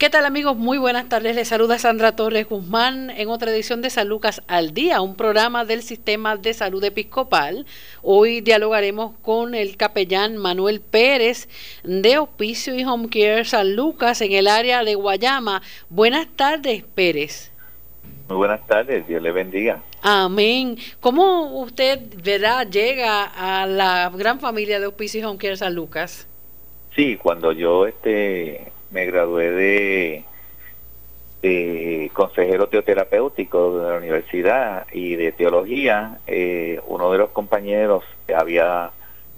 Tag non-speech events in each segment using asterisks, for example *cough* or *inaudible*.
¿Qué tal amigos? Muy buenas tardes. Les saluda Sandra Torres Guzmán en otra edición de San Lucas al Día, un programa del Sistema de Salud Episcopal. Hoy dialogaremos con el capellán Manuel Pérez de Hospicio y Home Care San Lucas en el área de Guayama. Buenas tardes, Pérez. Muy buenas tardes, Dios le bendiga. Amén. ¿Cómo usted, verdad, llega a la gran familia de Hospicio y Home Care San Lucas? Sí, cuando yo este me gradué de, consejero teoterapéutico de la universidad y de teología. Eh, uno de los compañeros había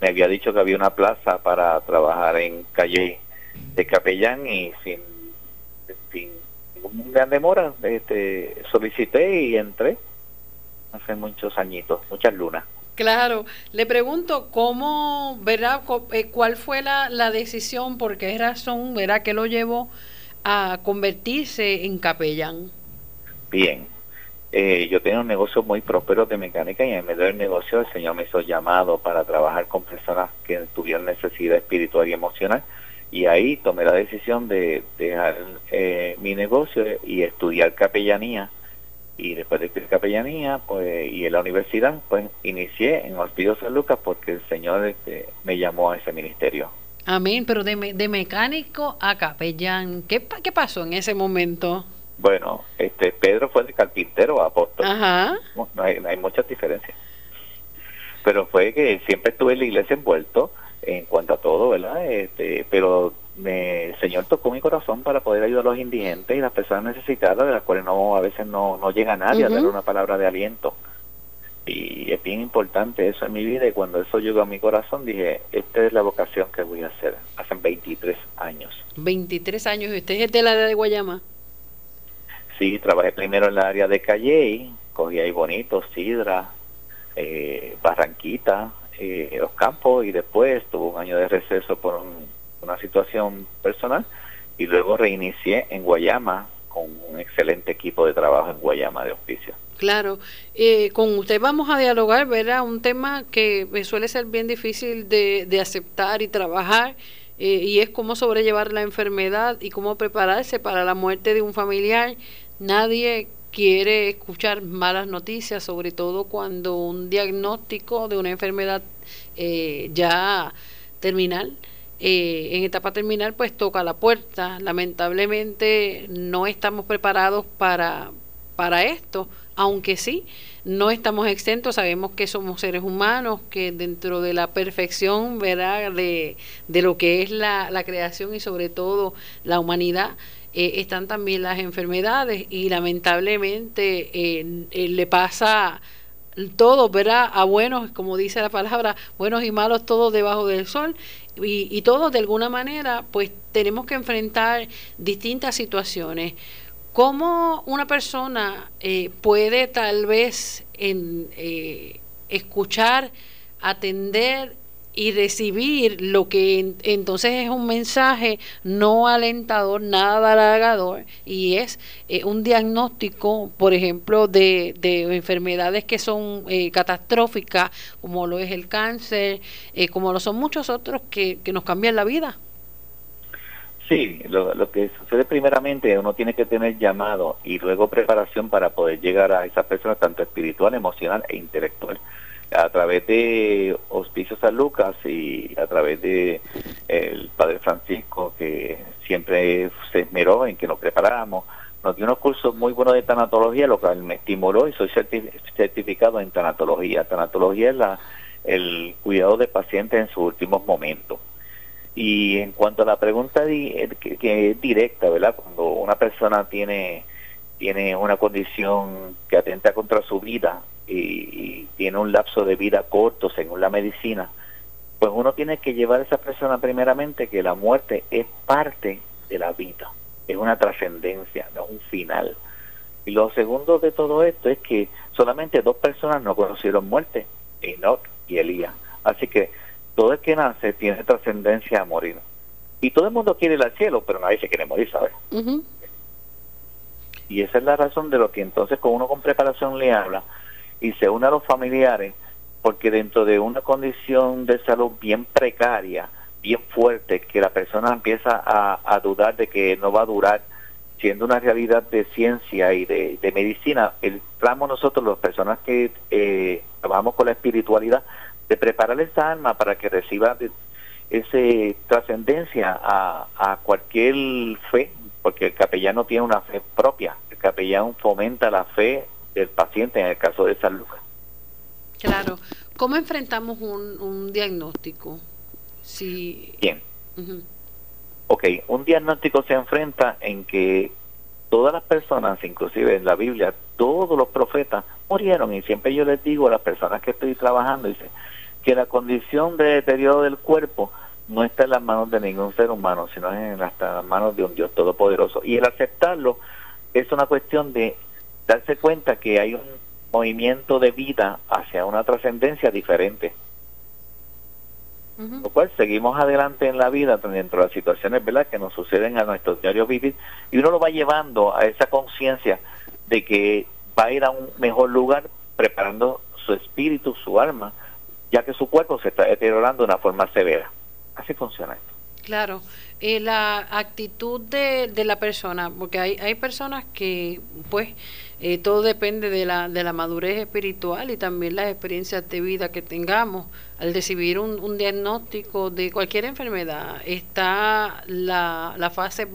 me había dicho que había una plaza para trabajar en calle de capellán y sin, gran demora este, solicité y entré hace muchos añitos, muchas lunas. Claro, le pregunto cómo, ¿verdad? Eh, ¿Cuál fue la, la decisión, por qué razón, ¿verdad? que lo llevó a convertirse en capellán? Bien, eh, yo tenía un negocio muy próspero de mecánica y en medio del negocio el Señor me hizo llamado para trabajar con personas que tuvieran necesidad espiritual y emocional y ahí tomé la decisión de dejar eh, mi negocio y estudiar capellanía y después de capellanía pues y en la universidad pues inicié en Hospicio San Lucas porque el Señor este, me llamó a ese ministerio. Amén, pero de, de mecánico a capellán, ¿qué, ¿qué pasó en ese momento? Bueno, este Pedro fue de carpintero a apóstol. Ajá. No hay, no hay muchas diferencias. Pero fue que siempre estuve en la iglesia envuelto en cuanto a todo, ¿verdad? Este, pero me, Señor tocó mi corazón para poder ayudar a los indigentes y las personas necesitadas, de las cuales no a veces no, no llega nadie a dar una palabra de aliento. Y es bien importante eso en mi vida y cuando eso llegó a mi corazón dije, esta es la vocación que voy a hacer. Hace 23 años. 23 años. ¿Y usted es de la área de Guayama? Sí, trabajé primero en la área de Calle, cogí ahí bonito, Sidra, eh, Barranquita, eh, los campos y después tuve un año de receso por un una situación personal y luego reinicié en Guayama con un excelente equipo de trabajo en Guayama de hospicio. Claro, eh, con usted vamos a dialogar, ¿verdad? Un tema que suele ser bien difícil de, de aceptar y trabajar eh, y es cómo sobrellevar la enfermedad y cómo prepararse para la muerte de un familiar. Nadie quiere escuchar malas noticias, sobre todo cuando un diagnóstico de una enfermedad eh, ya terminal eh, en etapa terminal pues toca la puerta. Lamentablemente no estamos preparados para, para esto, aunque sí, no estamos exentos, sabemos que somos seres humanos, que dentro de la perfección ¿verdad? De, de lo que es la, la creación y sobre todo la humanidad, eh, están también las enfermedades y lamentablemente eh, le pasa todo, ¿verdad? A buenos, como dice la palabra, buenos y malos, todos debajo del sol y, y todos de alguna manera pues tenemos que enfrentar distintas situaciones. ¿Cómo una persona eh, puede tal vez en, eh, escuchar, atender y recibir lo que entonces es un mensaje no alentador, nada halagador, y es eh, un diagnóstico, por ejemplo, de, de enfermedades que son eh, catastróficas, como lo es el cáncer, eh, como lo son muchos otros que, que nos cambian la vida. Sí, lo, lo, que sucede primeramente, uno tiene que tener llamado y luego preparación para poder llegar a esa persona, tanto espiritual, emocional e intelectual a través de Hospicio San Lucas y a través de el Padre Francisco, que siempre se esmeró en que nos preparáramos, nos dio unos cursos muy buenos de tanatología, lo cual me estimuló y soy certificado en tanatología. Tanatología es la, el cuidado de pacientes en sus últimos momentos. Y en cuanto a la pregunta que, que es directa, ¿verdad? Cuando una persona tiene tiene una condición que atenta contra su vida y, tiene un lapso de vida corto según la medicina, pues uno tiene que llevar a esa persona primeramente que la muerte es parte de la vida, es una trascendencia, no es un final. Y lo segundo de todo esto es que solamente dos personas no conocieron muerte, Enoch y Elías. Así que todo el que nace tiene trascendencia a morir. Y todo el mundo quiere ir al cielo, pero nadie se quiere morir, ¿sabes? Y esa es la razón de lo que entonces con uno con preparación le habla y se une a los familiares, porque dentro de una condición de salud bien precaria, bien fuerte, que la persona empieza a, dudar de que no va a durar siendo una realidad de ciencia y de, medicina, el nosotros, las personas que eh, trabajamos con la espiritualidad, de preparar esa alma para que reciba esa trascendencia a, a cualquier fe, porque el capellán tiene una fe propia, el capellán fomenta la fe del paciente en el caso de San Lucas. Claro. ¿Cómo enfrentamos un, un diagnóstico? Si... Bien. Ok, un diagnóstico se enfrenta en que todas las personas, inclusive en la Biblia, todos los profetas murieron y siempre yo les digo a las personas que estoy trabajando, dice, que la condición de deterioro del cuerpo no está en las manos de ningún ser humano, sino en las manos de un Dios todopoderoso. Y el aceptarlo es una cuestión de darse cuenta que hay un movimiento de vida hacia una trascendencia diferente. Lo cual seguimos adelante en la vida dentro de las situaciones ¿verdad? que nos suceden a nuestro diario vivir y uno lo va llevando a esa conciencia de que va a ir a un mejor lugar preparando su espíritu, su alma, ya que su cuerpo se está deteriorando de una forma severa. Así funciona esto. Claro, eh, la actitud de, de, la persona, porque hay, hay personas que, pues, eh, todo depende de la, de la madurez espiritual y también las experiencias de vida que tengamos. Al recibir un, un diagnóstico de cualquier enfermedad, está la, la fase,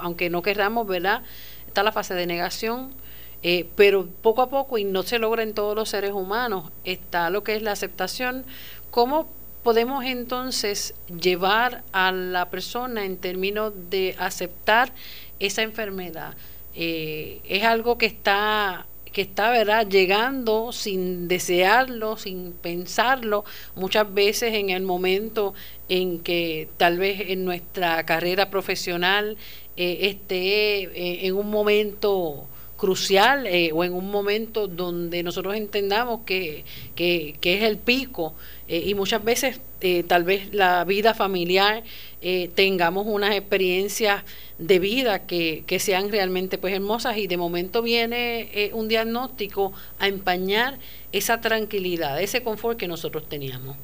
aunque no querramos, ¿verdad? Está la fase de negación, eh, pero poco a poco, y no se logra en todos los seres humanos, está lo que es la aceptación. ¿Cómo podemos entonces llevar a la persona en términos de aceptar esa enfermedad? Eh, es algo que está que está verdad llegando sin desearlo sin pensarlo muchas veces en el momento en que tal vez en nuestra carrera profesional eh, esté eh, en un momento crucial o en un momento donde nosotros entendamos que, que, que es el pico eh, y muchas veces eh, tal vez la vida familiar eh, tengamos unas experiencias de vida que, que, sean realmente pues hermosas y de momento viene un diagnóstico a empañar esa tranquilidad, ese confort que nosotros teníamos.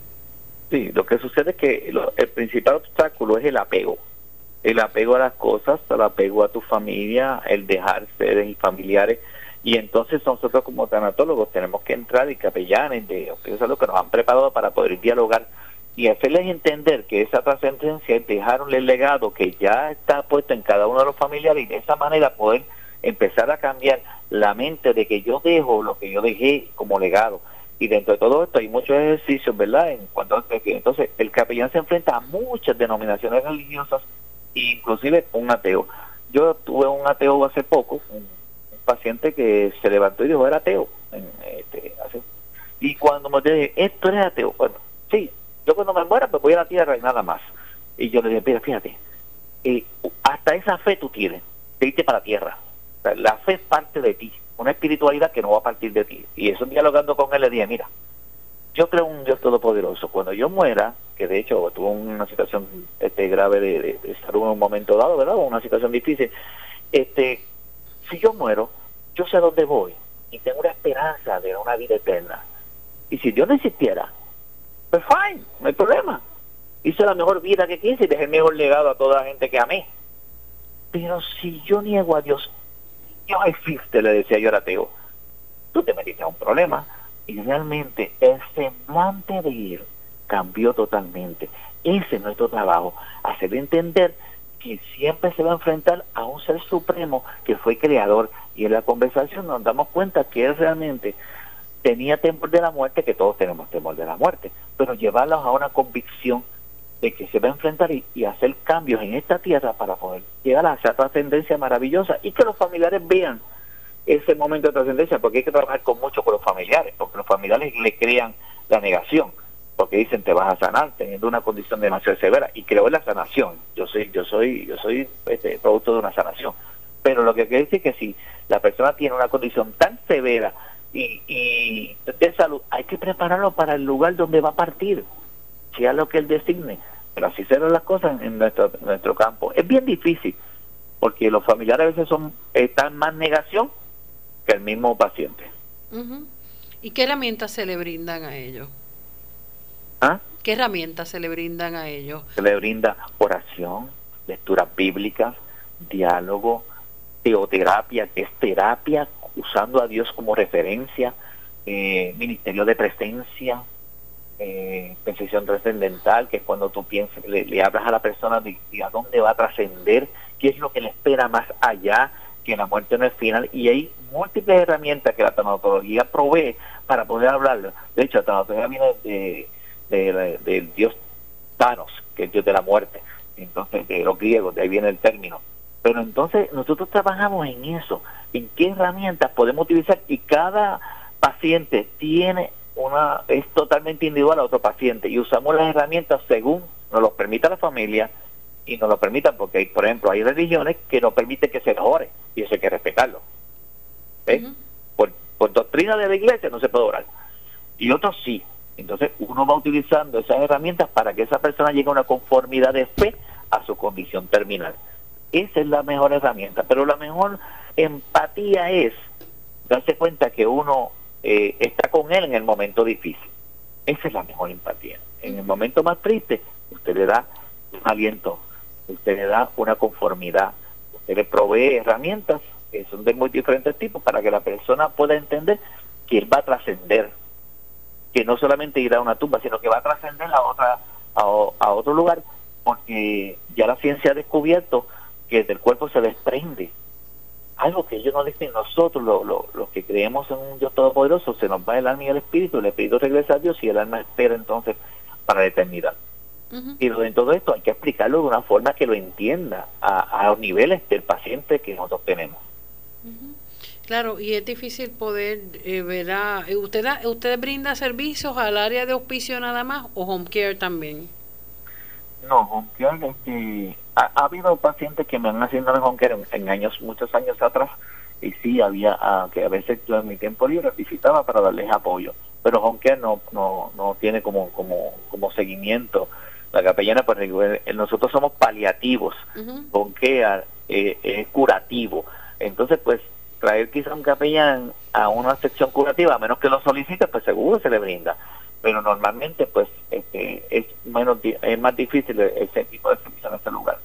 Sí, lo que sucede es que el principal obstáculo es el apego. El apego a las cosas, el apego a tu familia, el dejar seres familiares y entonces nosotros como tanatólogos tenemos que entrar y capellanes de es lo que nos han preparado para poder dialogar y hacerles entender que esa trascendencia es dejar el legado que ya está puesto en cada uno de los familiares y de esa manera poder empezar a cambiar la mente de que yo dejo lo que yo dejé como legado. Y dentro de todo esto hay muchos ejercicios, ¿verdad? En cuanto entonces el capellán se enfrenta a muchas denominaciones religiosas, inclusive un ateo. Yo tuve un ateo hace poco, un paciente que se levantó y dijo, era ateo. Este, y cuando me dije, esto eres ateo, bueno, sí, yo cuando me muera me voy a la tierra y nada más. Y yo le dije, mira, fíjate, eh, hasta esa fe tú tienes, de irte para la tierra. la fe es parte de ti, una espiritualidad que no va a partir de ti. Y eso dialogando con él le dije, mira, yo creo un Dios todopoderoso. Cuando yo muera, que de hecho tuvo una situación este, grave de, de, de estar en un momento dado, ¿verdad? Una situación difícil. Este, si yo muero, yo sé a dónde voy y tengo una esperanza de una vida eterna. Y si Dios no existiera, pues fine, no hay problema. Hice la mejor vida que quise y dejé el mejor legado a toda la gente que amé. Pero si yo niego a Dios, Dios existe, le decía yo al ateo, tú te metiste a un problema. Y realmente el semblante de él cambió totalmente. Ese es nuestro trabajo, hacer entender que siempre se va a enfrentar a un ser supremo que fue creador. Y en la conversación nos damos cuenta que él realmente tenía temor de la muerte, que todos tenemos temor de la muerte, pero llevarlos a una convicción de que se va a enfrentar y, hacer cambios en esta tierra para poder llegar a esa trascendencia maravillosa y que los familiares vean ese momento de trascendencia, porque hay que trabajar con mucho con los familiares, porque los familiares le crean la negación porque dicen te vas a sanar teniendo una condición demasiado severa y creo en la sanación. Yo soy yo soy yo soy este, producto de una sanación. Pero lo que quiere decir es que si la persona tiene una condición tan severa y, y de salud hay que prepararlo para el lugar donde va a partir sea lo que él designe. Pero así serán las cosas en nuestro nuestro campo. Es bien difícil porque los familiares a veces son están más negación que el mismo paciente. ¿Y qué herramientas se le brindan a ellos? ¿Ah? ¿Qué herramientas se le brindan a ellos? Se le brinda oración, lecturas bíblicas, diálogo, teoterapia, que es terapia usando a Dios como referencia, eh, ministerio de presencia, eh, percepción trascendental, que es cuando tú piensas, le, hablas a la persona de, a dónde va a trascender, qué es lo que le espera más allá, que la muerte no es final, y hay múltiples herramientas que la tanatología provee para poder hablarlo. De hecho, la tanatología viene de, del dios Thanos, que es dios de la muerte, entonces de los griegos, de ahí viene el término. Pero entonces nosotros trabajamos en eso, en qué herramientas podemos utilizar y cada paciente tiene una es totalmente individual a otro paciente y usamos las herramientas según nos lo permita la familia y nos lo permitan porque por ejemplo hay religiones que no permiten que se ore y eso hay que respetarlo. Por, por doctrina de la iglesia no se puede orar y otros sí entonces uno va utilizando esas herramientas para que esa persona llegue a una conformidad de fe a su condición terminal esa es la mejor herramienta pero la mejor empatía es darse cuenta que uno eh, está con él en el momento difícil. Esa es la mejor empatía. En el momento más triste, usted le da un aliento, usted le da una conformidad, usted le provee herramientas que son de muy diferentes tipos para que la persona pueda entender que él va a trascender, que no solamente irá a una tumba, sino que va a trascender a otra a, a otro lugar, porque ya la ciencia ha descubierto que del cuerpo se desprende algo que ellos no dicen nosotros, los que creemos en un Dios Todopoderoso, se nos va el alma y el espíritu, el espíritu regresa a Dios y el alma espera entonces para la eternidad. Y en todo esto hay que explicarlo de una forma que lo entienda a, los niveles del paciente que nosotros tenemos. Claro, y es difícil poder eh, ver a... Eh, ¿usted, ¿Usted brinda servicios al área de hospicio nada más o home care también? No, home care, este, ha, habido pacientes que me han en home care en, años, muchos años atrás, y sí había ah, que a veces yo en mi tiempo libre visitaba para darles apoyo, pero home care no, no, no tiene como, como, como seguimiento. La capellana, pues nosotros somos paliativos, home care eh, es curativo. Entonces, pues traer quizá un capellán a una sección curativa, a menos que lo solicite, pues seguro se le brinda pero normalmente pues este, es menos es más difícil ese tipo de servicio en este lugar.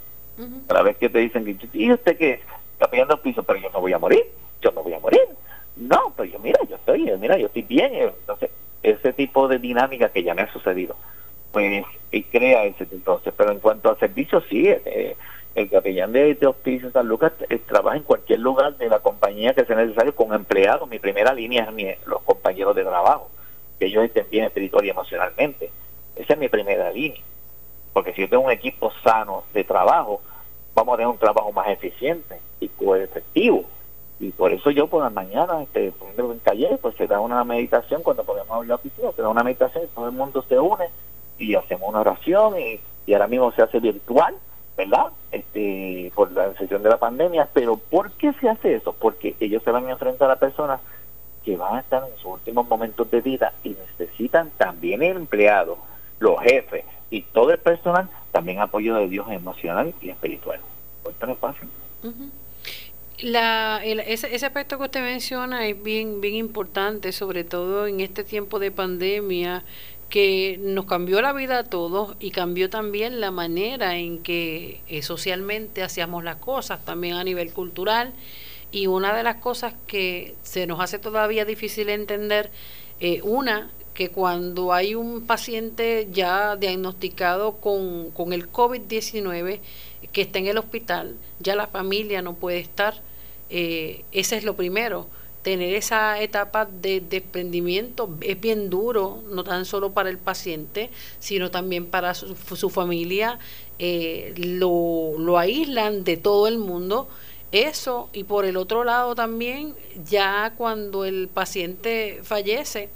Cada vez que te dicen ¿y usted qué está pidiendo piso? Pero yo no voy a morir, yo no voy a morir. No, pero yo mira, yo estoy, mira, yo estoy bien. Entonces, ese tipo de dinámica que ya me ha sucedido, pues y crea ese entonces. Pero en cuanto a servicios, sí, eh, el capellán de, de Hospicio San Lucas eh, trabaja en cualquier lugar de la compañía que sea necesario con empleados. Mi primera línea es mi, los compañeros de trabajo que ellos estén bien espiritual y emocionalmente. Esa es mi primera línea. Porque si yo tengo un equipo sano de trabajo, vamos a tener un trabajo más eficiente y efectivo. Y por eso yo por la mañana, este, en taller, pues se da una meditación cuando podemos hablar la oficina, se da una meditación todo el mundo se une y hacemos una oración y, y ahora mismo se hace virtual, ¿verdad? Este, por la sesión de la pandemia. Pero ¿por qué se hace eso? Porque ellos se van a enfrentar a personas que van a estar en sus últimos momentos de vida y necesitan también el empleado, los jefes y todo el personal también apoyo de Dios emocional y espiritual. Esto no es fácil. La, ese, ese, aspecto que usted menciona es bien, bien importante, sobre todo en este tiempo de pandemia que nos cambió la vida a todos y cambió también la manera en que eh, socialmente hacíamos las cosas, también a nivel cultural y una de las cosas que se nos hace todavía difícil entender, eh, una, que cuando hay un paciente ya diagnosticado con, con el COVID-19 que está en el hospital, ya la familia no puede estar. Eh, ese es lo primero. Tener esa etapa de desprendimiento es bien duro, no tan solo para el paciente, sino también para su, familia. Eh, lo, lo aíslan de todo el mundo eso y por el otro lado también, ya cuando el paciente fallece,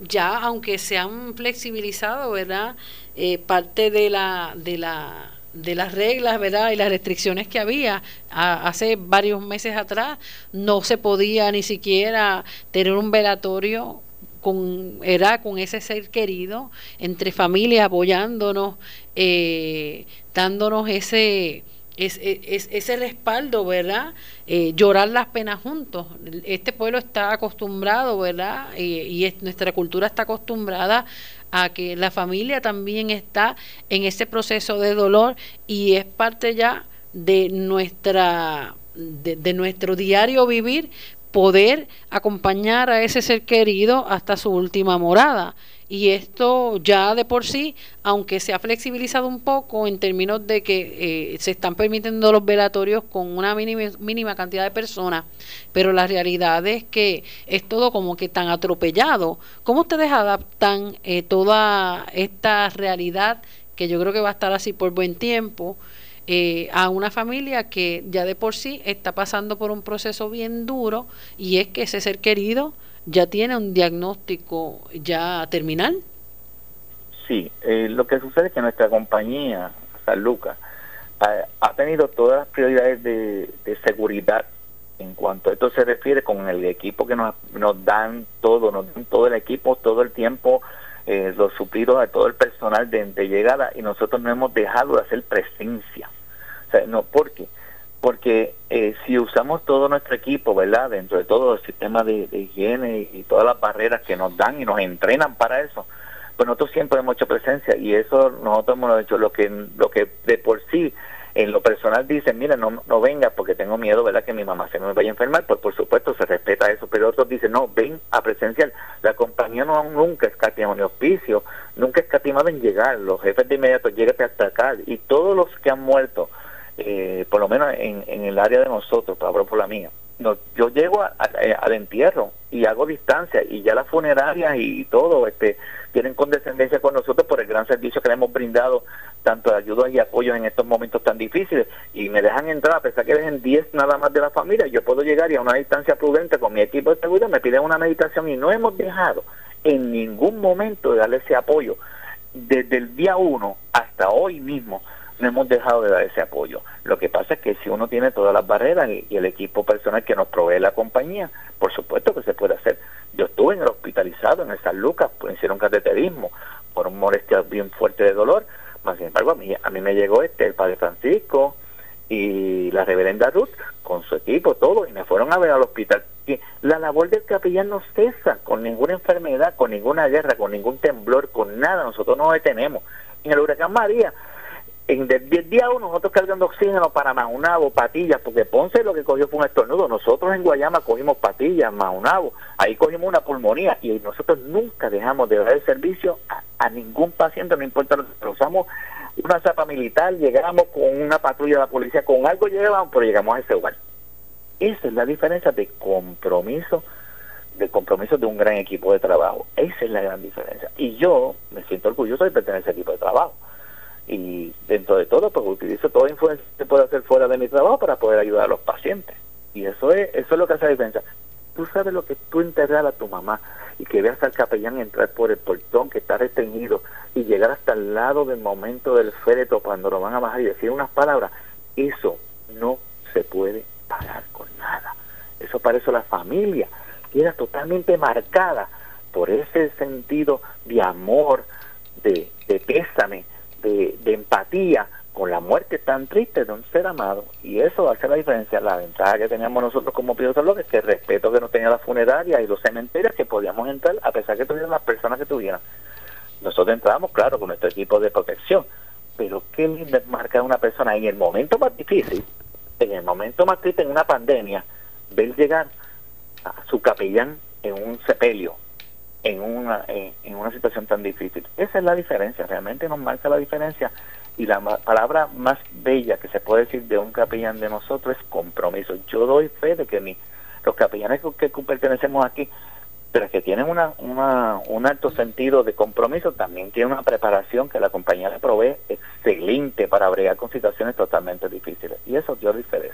ya aunque se han flexibilizado, ¿verdad? Eh, parte de la, de la de las reglas, ¿verdad? Y las restricciones que había hace varios meses atrás, no se podía ni siquiera tener un velatorio con, era con ese ser querido, entre familias apoyándonos, eh, dándonos ese, es, es, ese respaldo, ¿verdad? Eh, llorar las penas juntos. Este pueblo está acostumbrado, ¿verdad? y nuestra cultura está acostumbrada a que la familia también está en ese proceso de dolor y es parte ya de nuestra de, nuestro diario vivir, poder acompañar a ese ser querido hasta su última morada. Y esto ya de por sí, aunque se ha flexibilizado un poco en términos de que eh, se están permitiendo los velatorios con una mínima, mínima cantidad de personas, pero la realidad es que es todo como que tan atropellado. ¿Cómo ustedes adaptan eh, toda esta realidad, que yo creo que va a estar así por buen tiempo? Eh, a una familia que ya de por sí está pasando por un proceso bien duro y es que ese ser querido ya tiene un diagnóstico ya terminal. Sí, eh, lo que sucede es que nuestra compañía, San Lucas, ha, tenido todas las prioridades de, seguridad en cuanto a esto se refiere con el equipo que nos, nos dan todo, nos dan todo el equipo, todo el tiempo, eh, los suplidos a todo el personal de, llegada y nosotros no hemos dejado de hacer presencia. No, ¿por qué? Porque eh, si usamos todo nuestro equipo, ¿verdad? Dentro de todo el sistema de, higiene y, todas las barreras que nos dan y nos entrenan para eso, pues nosotros siempre hemos hecho presencia y eso nosotros hemos hecho lo que, lo que de por sí en lo personal dicen, mira, no, no venga porque tengo miedo, ¿verdad? Que mi mamá se me vaya a enfermar, pues por supuesto se respeta eso, pero otros dicen, no, ven a presenciar. La compañía no nunca escatimado ni auspicio, nunca escatimado en llegar, los jefes de inmediato llegan hasta acá y todos los que han muerto eh, por lo menos en, el área de nosotros, hablo por la mía, no, yo llego al entierro y hago distancia y ya las funerarias y, todo este tienen condescendencia con nosotros por el gran servicio que le hemos brindado, tanto de ayuda y apoyo en estos momentos tan difíciles. Y me dejan entrar, a pesar que dejen 10 nada más de la familia, yo puedo llegar y a una distancia prudente con mi equipo de seguridad me piden una meditación y no hemos dejado en ningún momento de darle ese apoyo. Desde el día 1 hasta hoy mismo no hemos dejado de dar ese apoyo. Lo que pasa es que si uno tiene todas las barreras y, el equipo personal que nos provee la compañía, por supuesto que se puede hacer. Yo estuve en el hospitalizado en el San Lucas, pues, hicieron cateterismo por un molestia bien fuerte de dolor, más sin embargo a mí, a mí me llegó este, el Padre Francisco y la reverenda Ruth con su equipo, todo, y me fueron a ver al hospital. La labor del capellán no cesa con ninguna enfermedad, con ninguna guerra, con ningún temblor, con nada, nosotros no detenemos. En el huracán María, en el día uno nosotros cargando oxígeno para Maunabo, patillas, porque Ponce lo que cogió fue un estornudo. Nosotros en Guayama cogimos patillas, Maunabo, ahí cogimos una pulmonía y nosotros nunca dejamos de dar el servicio a, ningún paciente, no importa lo que usamos una zapa militar, llegamos con una patrulla de la policía, con algo llegábamos, pero llegamos a ese lugar. Esa es la diferencia de compromiso, de compromiso de un gran equipo de trabajo. Esa es la gran diferencia. Y yo me siento orgulloso de pertenecer a ese equipo de trabajo y dentro de todo pues utilizo toda influencia que puedo hacer fuera de mi trabajo para poder ayudar a los pacientes. Y eso es eso es lo que hace la diferencia. Tú sabes lo que tú enterrar a tu mamá y que veas al capellán entrar por el portón que está restringido y llegar hasta el lado del momento del féretro cuando lo van a bajar y decir unas palabras eso no se puede pagar con nada. Eso para eso la familia queda totalmente marcada por ese sentido de amor de, de pésame de, empatía con la muerte tan triste de un ser amado y eso hace la diferencia la ventaja que teníamos nosotros como pilotos es que el respeto que nos tenía la funeraria y los cementerios que podíamos entrar a pesar que tuvieran las personas que tuvieran. Nosotros entrábamos claro con nuestro equipo de protección pero qué lindo es marcar a una persona en el momento más difícil en el momento más triste en una pandemia ver llegar a su capellán en un sepelio en una, en, una situación tan difícil. Esa es la diferencia, realmente nos marca la diferencia. Y la palabra más bella que se puede decir de un capellán de nosotros es compromiso. Yo doy fe de que mi, los capellanes que, pertenecemos aquí, pero que tienen una, una, un alto sentido de compromiso, también tienen una preparación que la compañía le provee excelente para bregar con situaciones totalmente difíciles. Y eso yo doy fe.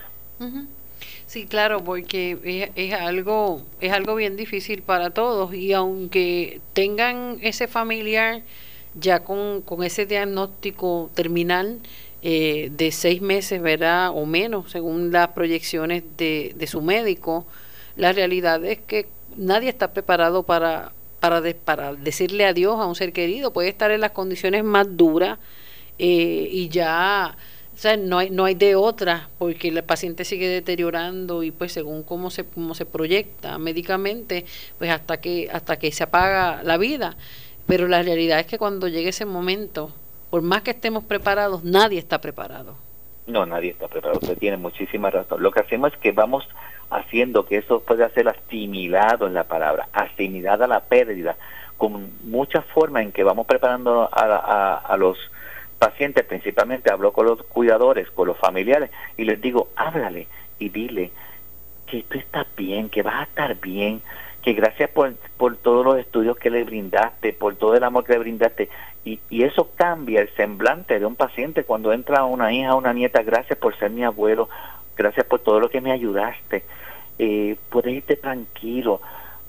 Sí, claro, porque es, algo es algo bien difícil para todos y aunque tengan ese familiar ya con, con ese diagnóstico terminal eh, de seis meses, ¿verdad? O menos, según las proyecciones de, de su médico, la realidad es que nadie está preparado para, para, para decirle adiós a un ser querido. Puede estar en las condiciones más duras eh, y ya o sea, no hay, no hay de otra, porque el paciente sigue deteriorando y pues según cómo se, cómo se proyecta médicamente, pues hasta que, hasta que se apaga la vida. Pero la realidad es que cuando llegue ese momento, por más que estemos preparados, nadie está preparado. No, nadie está preparado. Usted tiene muchísima razón. Lo que hacemos es que vamos haciendo que eso pueda ser asimilado en la palabra, asimilada la pérdida, con muchas formas en que vamos preparando a, a los pacientes, principalmente hablo con los cuidadores, con los familiares, y les digo, háblale y dile que tú estás bien, que vas a estar bien, que gracias por, por todos los estudios que le brindaste, por todo el amor que le brindaste. Y, y eso cambia el semblante de un paciente cuando entra una hija, una nieta, gracias por ser mi abuelo, gracias por todo lo que me ayudaste. Eh, puedes irte tranquilo.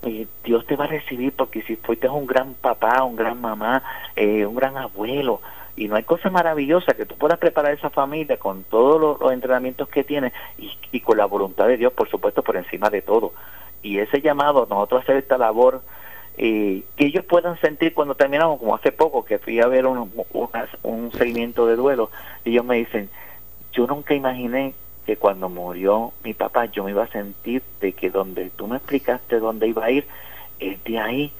Eh, Dios te va a recibir porque si fuiste un gran papá, un gran mamá, eh, un gran abuelo, y no hay cosa maravillosa que tú puedas preparar esa familia con todos los, entrenamientos que tienes y, con la voluntad de Dios, por supuesto, por encima de todo. Y ese llamado, nosotros hacer esta labor, eh, que ellos puedan sentir cuando terminamos, como hace poco que fui a ver un, un, seguimiento de duelo, ellos me dicen, yo nunca imaginé que cuando murió mi papá yo me iba a sentir de que donde tú me explicaste dónde iba a ir, el de ahí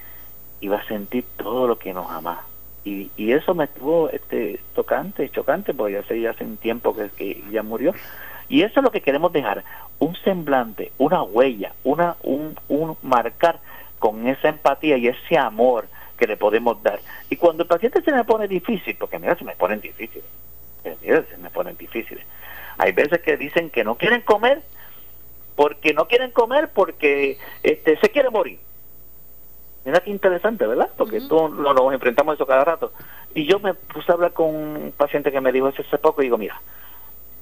iba a sentir todo lo que nos amaba y, eso me estuvo este, tocante, chocante, porque ya hace, ya hace un tiempo que, ya murió. Y eso es lo que queremos dejar, un semblante, una huella, una, un, un marcar con esa empatía y ese amor que le podemos dar. Y cuando el paciente se me pone difícil, porque mira, se me ponen difíciles, mira, se me ponen difíciles. Hay veces que dicen que no quieren comer porque no quieren comer porque este, se quiere morir. Mira qué interesante, ¿verdad? Porque todos nos enfrentamos a eso cada rato. Y yo me puse a hablar con un paciente que me dijo eso hace poco y digo, mira,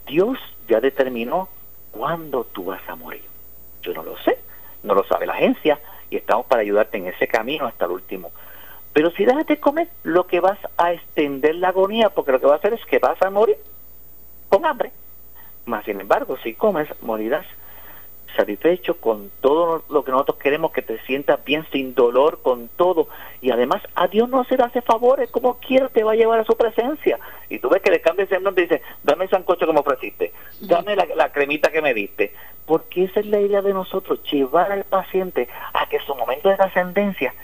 Dios ya determinó cuándo tú vas a morir. Yo no lo sé, no lo sabe la agencia y estamos para ayudarte en ese camino hasta el último. Pero si dejas de comer, lo que vas a extender la agonía, porque lo que va a hacer es que vas a morir con hambre. Más sin embargo, si comes, morirás satisfecho con todo lo que nosotros queremos, que te sientas bien sin dolor con todo. Y además a Dios no se le hace favores, como quiera te va a llevar a su presencia. Y tú ves que le cambia el nombre y dice, dame el sancocho que me ofreciste, dame la, la cremita que me diste. Porque esa es la idea de nosotros, llevar al paciente a que su momento de trascendencia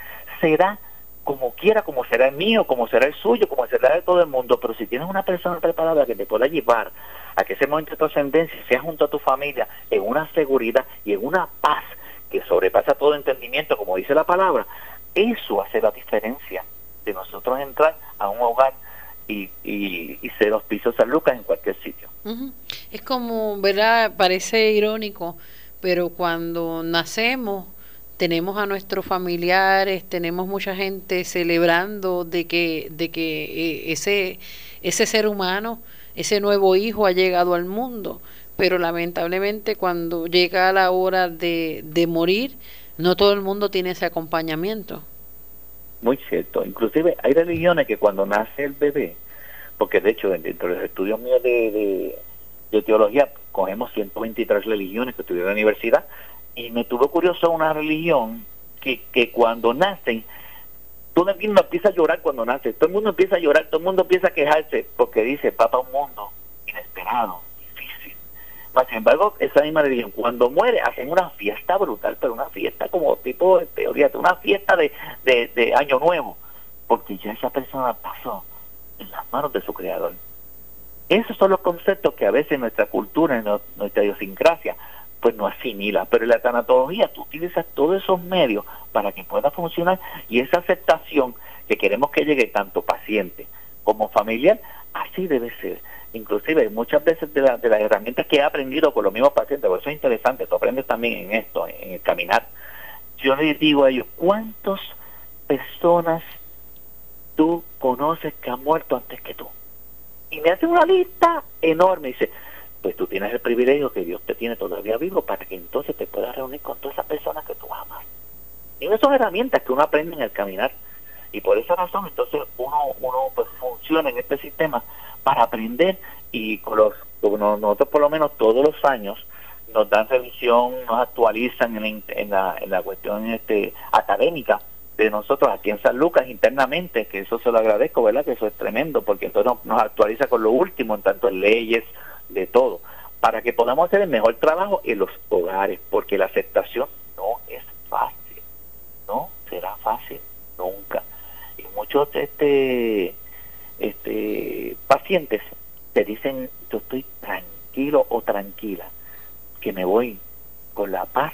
será como quiera, como será el mío, como será el suyo, como será de todo el mundo, pero si tienes una persona preparada que te pueda llevar a que ese momento de trascendencia sea junto a tu familia en una seguridad y en una paz que sobrepasa todo entendimiento, como dice la palabra, eso hace la diferencia de nosotros entrar a un hogar y, y, y ser hospicio San Lucas en cualquier sitio. Es como, ¿verdad? Parece irónico, pero cuando nacemos tenemos a nuestros familiares, tenemos mucha gente celebrando de que, de que eh, ese, ese ser humano, ese nuevo hijo ha llegado al mundo, pero lamentablemente cuando llega la hora de, de morir, no todo el mundo tiene ese acompañamiento. Muy cierto, inclusive hay religiones que cuando nace el bebé, porque de hecho dentro de los estudios míos de, de, teología cogemos 123 religiones que estudié en la universidad, y me tuvo curioso una religión que, que cuando nacen, todo el mundo empieza a llorar cuando nace, todo el mundo empieza a llorar, todo el mundo empieza a quejarse porque dice, papá, un mundo inesperado, difícil. Mas, sin embargo, esa misma religión, cuando muere, hacen una fiesta brutal, pero una fiesta como tipo, teoría, una fiesta de, de, de Año Nuevo, porque ya esa persona pasó en las manos de su creador. Esos son los conceptos que a veces nuestra cultura, nuestra idiosincrasia, pues no asimila. Pero en la tanatología tú utilizas todos esos medios para que pueda funcionar y esa aceptación que queremos que llegue tanto paciente como familiar, así debe ser. Inclusive muchas veces de, las herramientas que he aprendido con los mismos pacientes, por eso es interesante, tú aprendes también en esto, en el caminar. Yo les digo a ellos, ¿cuántas personas tú conoces que han muerto antes que tú? Y me hacen una lista enorme. Dice, pues tú tienes el privilegio que Dios te tiene todavía vivo para que entonces te puedas reunir con todas esas personas que tú amas. Y esas son herramientas que uno aprende en el caminar. Y por esa razón entonces uno, uno pues funciona en este sistema para aprender y con los, nosotros por lo menos todos los años nos dan revisión, nos actualizan en, en, la, en la cuestión este, académica de nosotros aquí en San Lucas internamente, que eso se lo agradezco, ¿verdad? Que eso es tremendo, porque entonces nos actualiza con lo último, en tanto en leyes, de todo, para que podamos hacer el mejor trabajo en los hogares, porque la aceptación no es fácil, no será fácil nunca. Y muchos este, este, pacientes te dicen, yo estoy tranquilo o tranquila, que me voy con la paz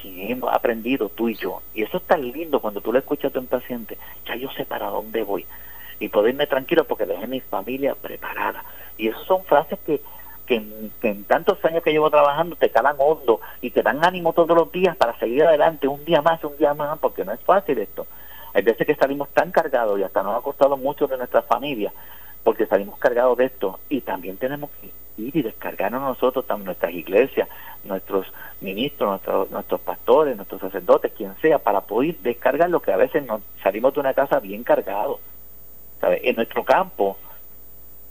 que hemos aprendido tú y yo. Y eso es tan lindo cuando tú le escuchas a un paciente, ya yo sé para dónde voy. Y poder irme tranquilo porque dejé mi familia preparada. Y esas son frases que, que, en, tantos años que llevo trabajando te calan hondo y te dan ánimo todos los días para seguir adelante, un día más, un día más, porque no es fácil esto. Hay veces que salimos tan cargados y hasta nos ha costado mucho de nuestras familias porque salimos cargados de esto y también tenemos que ir y descargarnos nosotros, nuestras iglesias, nuestros ministros, nuestros, nuestros pastores, nuestros sacerdotes, quien sea, para poder descargar lo que a veces nos salimos de una casa bien cargados. ¿sabes? En nuestro campo,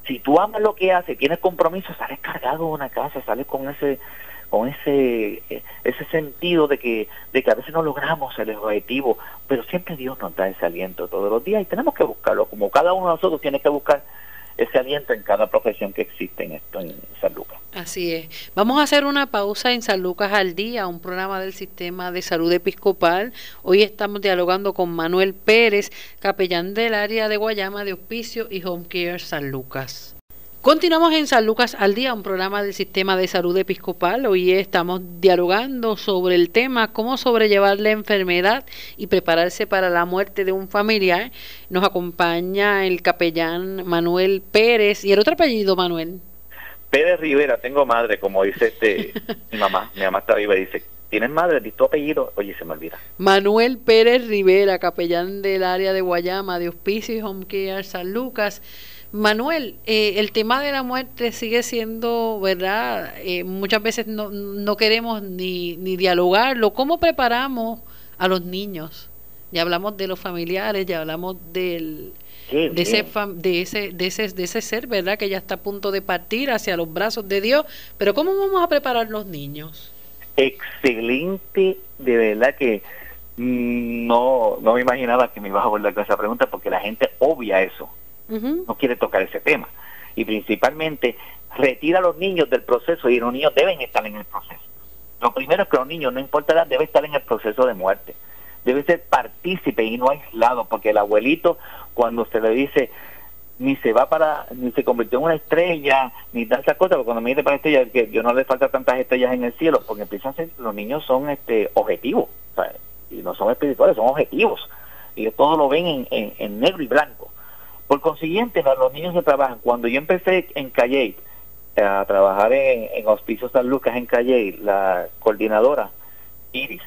si tú amas lo que haces, tienes compromiso, sales cargado de una casa, sales con ese con ese ese sentido de que de que a veces no logramos el objetivo, pero siempre Dios nos da ese aliento todos los días y tenemos que buscarlo, como cada uno de nosotros tiene que buscar ese aliento en cada profesión que existe en esto en San Lucas. Así es. Vamos a hacer una pausa en San Lucas al día, un programa del Sistema de Salud Episcopal. Hoy estamos dialogando con Manuel Pérez, capellán del área de Guayama de Hospicio y Home Care San Lucas. Continuamos en San Lucas al Día, un programa del Sistema de Salud Episcopal. Hoy estamos dialogando sobre el tema cómo sobrellevar la enfermedad y prepararse para la muerte de un familiar. Nos acompaña el capellán Manuel Pérez y el otro apellido, Manuel. Pérez Rivera, tengo madre, como dice este *laughs* mi mamá. Mi mamá está viva y dice, ¿tienes madre? ¿Y tu apellido? Oye, se me olvida. Manuel Pérez Rivera, capellán del área de Guayama, de Hospicio y Home Care San Lucas. Manuel, eh, el tema de la muerte sigue siendo, ¿verdad? Eh, muchas veces no, no queremos ni, ni dialogarlo. ¿Cómo preparamos a los niños? Ya hablamos de los familiares, ya hablamos del, de, ese, de, ese, de, ese, de ese ser, ¿verdad? Que ya está a punto de partir hacia los brazos de Dios. Pero ¿cómo vamos a preparar los niños? Excelente, de verdad que no, no me imaginaba que me ibas a volver con esa pregunta porque la gente obvia eso no quiere tocar ese tema. Y principalmente retira a los niños del proceso y los niños deben estar en el proceso. Lo primero es que los niños, no importa la debe estar en el proceso de muerte. Debe ser partícipe y no aislado, porque el abuelito, cuando se le dice, ni se va para, ni se convirtió en una estrella, ni tal esa cosa, porque cuando me dice para estrella, que yo no le falta tantas estrellas en el cielo, porque empiezan a ser, los niños son este objetivos, y no son espirituales, son objetivos, y todo lo ven en, en negro y blanco. Por consiguiente, los niños se trabajan. Cuando yo empecé en Calle a trabajar en, en Hospicio San Lucas en Calle, la coordinadora Iris,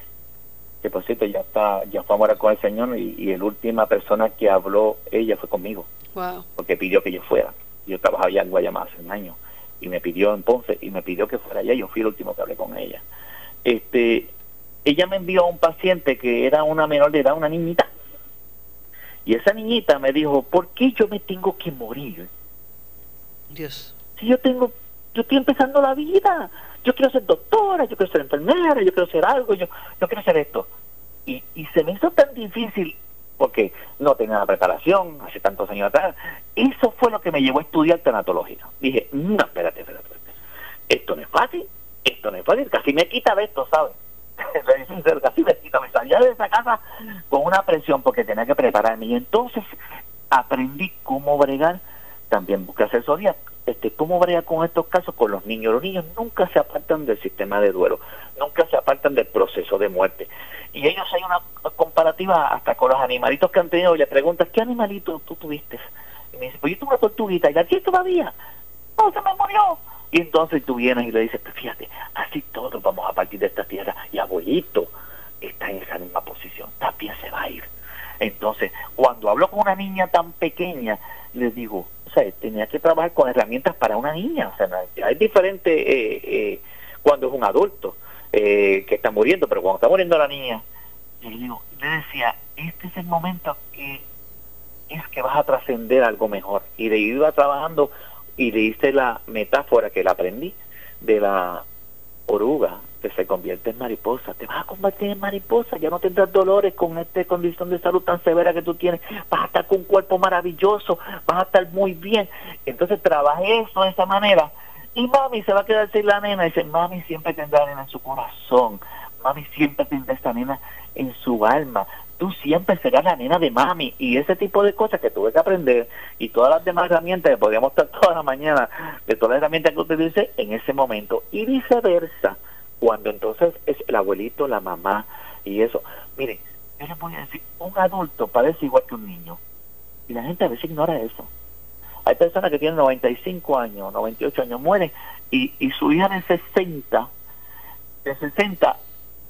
que por cierto ya está, ya fue a morar con el Señor y, y la última persona que habló ella fue conmigo, porque pidió que yo fuera. Yo trabajaba ya en Guayama hace un año y me pidió en Ponce y me pidió que fuera allá. Yo fui el último que hablé con ella. Este, ella me envió a un paciente que era una menor de edad, una niñita, y esa niñita me dijo, ¿por qué yo me tengo que morir? Dios. Si yo tengo, yo estoy empezando la vida, yo quiero ser doctora, yo quiero ser enfermera, yo quiero ser algo, yo, yo quiero hacer esto. Y, y se me hizo tan difícil porque no tenía la preparación hace tantos años atrás. Eso fue lo que me llevó a estudiar tanatología. Dije, no, espérate, espérate, espérate. Esto no es fácil, esto no es fácil, casi me quita de esto, ¿sabes? *laughs* casi me me salía de esa casa con una presión porque tenía que prepararme y entonces aprendí cómo bregar. También busqué asesoría. Este cómo bregar con estos casos con los niños. Los niños nunca se apartan del sistema de duelo nunca se apartan del proceso de muerte. Y ellos hay una comparativa hasta con los animalitos que han tenido y le preguntas ¿qué animalito tú tuviste? y me dice pues yo tuve una tortuguita y la tienes todavía no se me murió y entonces tú vienes y le dices, fíjate, así todos vamos a partir de esta tierra y abuelito está en esa misma posición, también se va a ir. Entonces, cuando hablo con una niña tan pequeña, les digo, o sea, tenía que trabajar con herramientas para una niña, o sea, es diferente eh, eh, cuando es un adulto eh, que está muriendo, pero cuando está muriendo la niña, yo le digo, le decía, este es el momento que es que vas a trascender algo mejor. Y de iba trabajando y le hice la metáfora que la aprendí de la oruga que se convierte en mariposa. Te vas a convertir en mariposa, ya no tendrás dolores con esta condición de salud tan severa que tú tienes. Vas a estar con un cuerpo maravilloso, vas a estar muy bien. Entonces trabajé eso de esa manera. Y mami se va a quedar sin la nena. Dice, mami siempre tendrá nena en su corazón. Mami siempre tendrá esta nena en su alma. Tú siempre serás la nena de mami y ese tipo de cosas que tuve que aprender y todas las demás herramientas que podríamos estar *laughs* toda la mañana de todas las herramientas que dice en ese momento y viceversa cuando entonces es el abuelito, la mamá y eso. Mire, yo les voy a decir, un adulto parece igual que un niño y la gente a veces ignora eso. Hay personas que tienen 95 años, 98 años, mueren y, y su hija de 60, de 60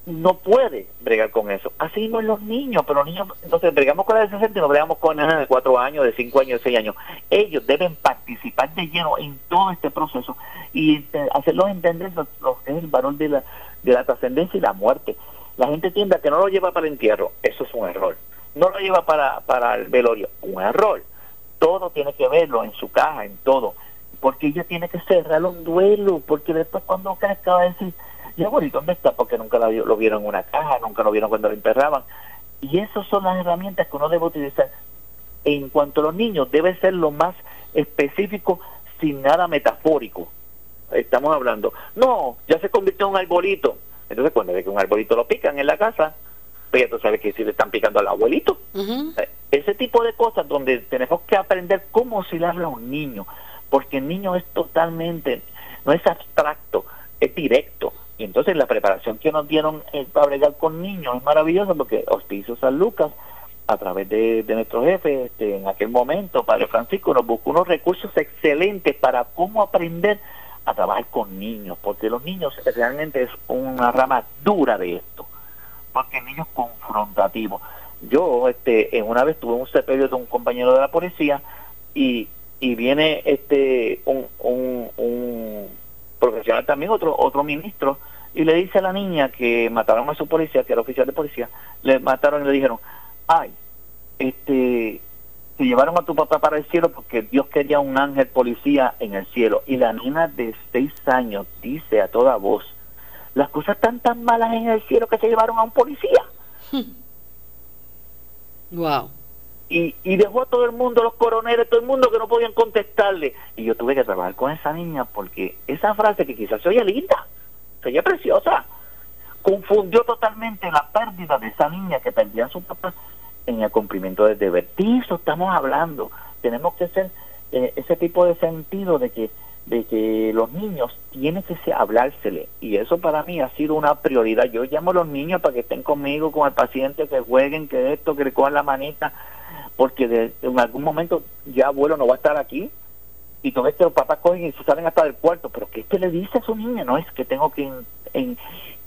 no puede bregar con eso. Así no es los niños, pero los niños, entonces bregamos con la 60 y no bregamos con la de 4 años, de 5 años, de 6 años. Ellos deben participar de lleno en todo este proceso y hacerlos entender lo, que es el valor de la, de la trascendencia y la muerte. La gente tiende que no lo lleva para el entierro, eso es un error. No lo lleva para, para el velorio, un error. Todo tiene que verlo en su caja, en todo. Porque ella tiene que cerrar un duelo, porque después cuando crezca va a decir y abuelito, ¿dónde está? Porque nunca lo vieron en una caja, nunca lo vieron cuando lo enterraban. Y esas son las herramientas que uno debe utilizar. En cuanto a los niños, debe ser lo más específico, sin nada metafórico. Estamos hablando, no, ya se convirtió en un arbolito. Entonces, cuando ve que un arbolito lo pican en la casa, pues ya tú sabes que si le están picando al abuelito. Eh, ese tipo de cosas donde tenemos que aprender cómo oscilarle a un niño, porque el niño es totalmente, no es abstracto, es directo. Y entonces la preparación que nos dieron eh, para bregar con niños es maravillosa porque Hospicio San Lucas, a través de, nuestro jefe, este, en aquel momento, Padre Francisco, nos buscó unos recursos excelentes para cómo aprender a trabajar con niños, porque los niños realmente es una rama dura de esto, porque niños confrontativos. Yo este, una vez tuve un sepelio de un compañero de la policía y, y viene este un, un, un profesional también, otro, otro ministro, y le dice a la niña que mataron a su policía, que era oficial de policía, le mataron y le dijeron, ay, este, se llevaron a tu papá para el cielo porque Dios quería un ángel policía en el cielo. Y la niña de seis años dice a toda voz, las cosas están tan malas en el cielo que se llevaron a un policía. *laughs* wow. Y, y dejó a todo el mundo, los coroneles, todo el mundo que no podían contestarle. Y yo tuve que trabajar con esa niña porque esa frase que quizás se oye linda, se oye preciosa, confundió totalmente la pérdida de esa niña que perdía a su papá en el cumplimiento del deber. De eso estamos hablando. Tenemos que ser eh, ese tipo de sentido de que de que los niños tienen que hablársele y eso para mí ha sido una prioridad. Yo llamo a los niños para que estén conmigo, con el paciente, que jueguen, que esto, que le cojan la manita, porque de, en algún momento ya abuelo no va a estar aquí y ves que los papás cogen y se salen hasta del cuarto, pero ¿qué que le dice a su niña? No es que tengo que, en,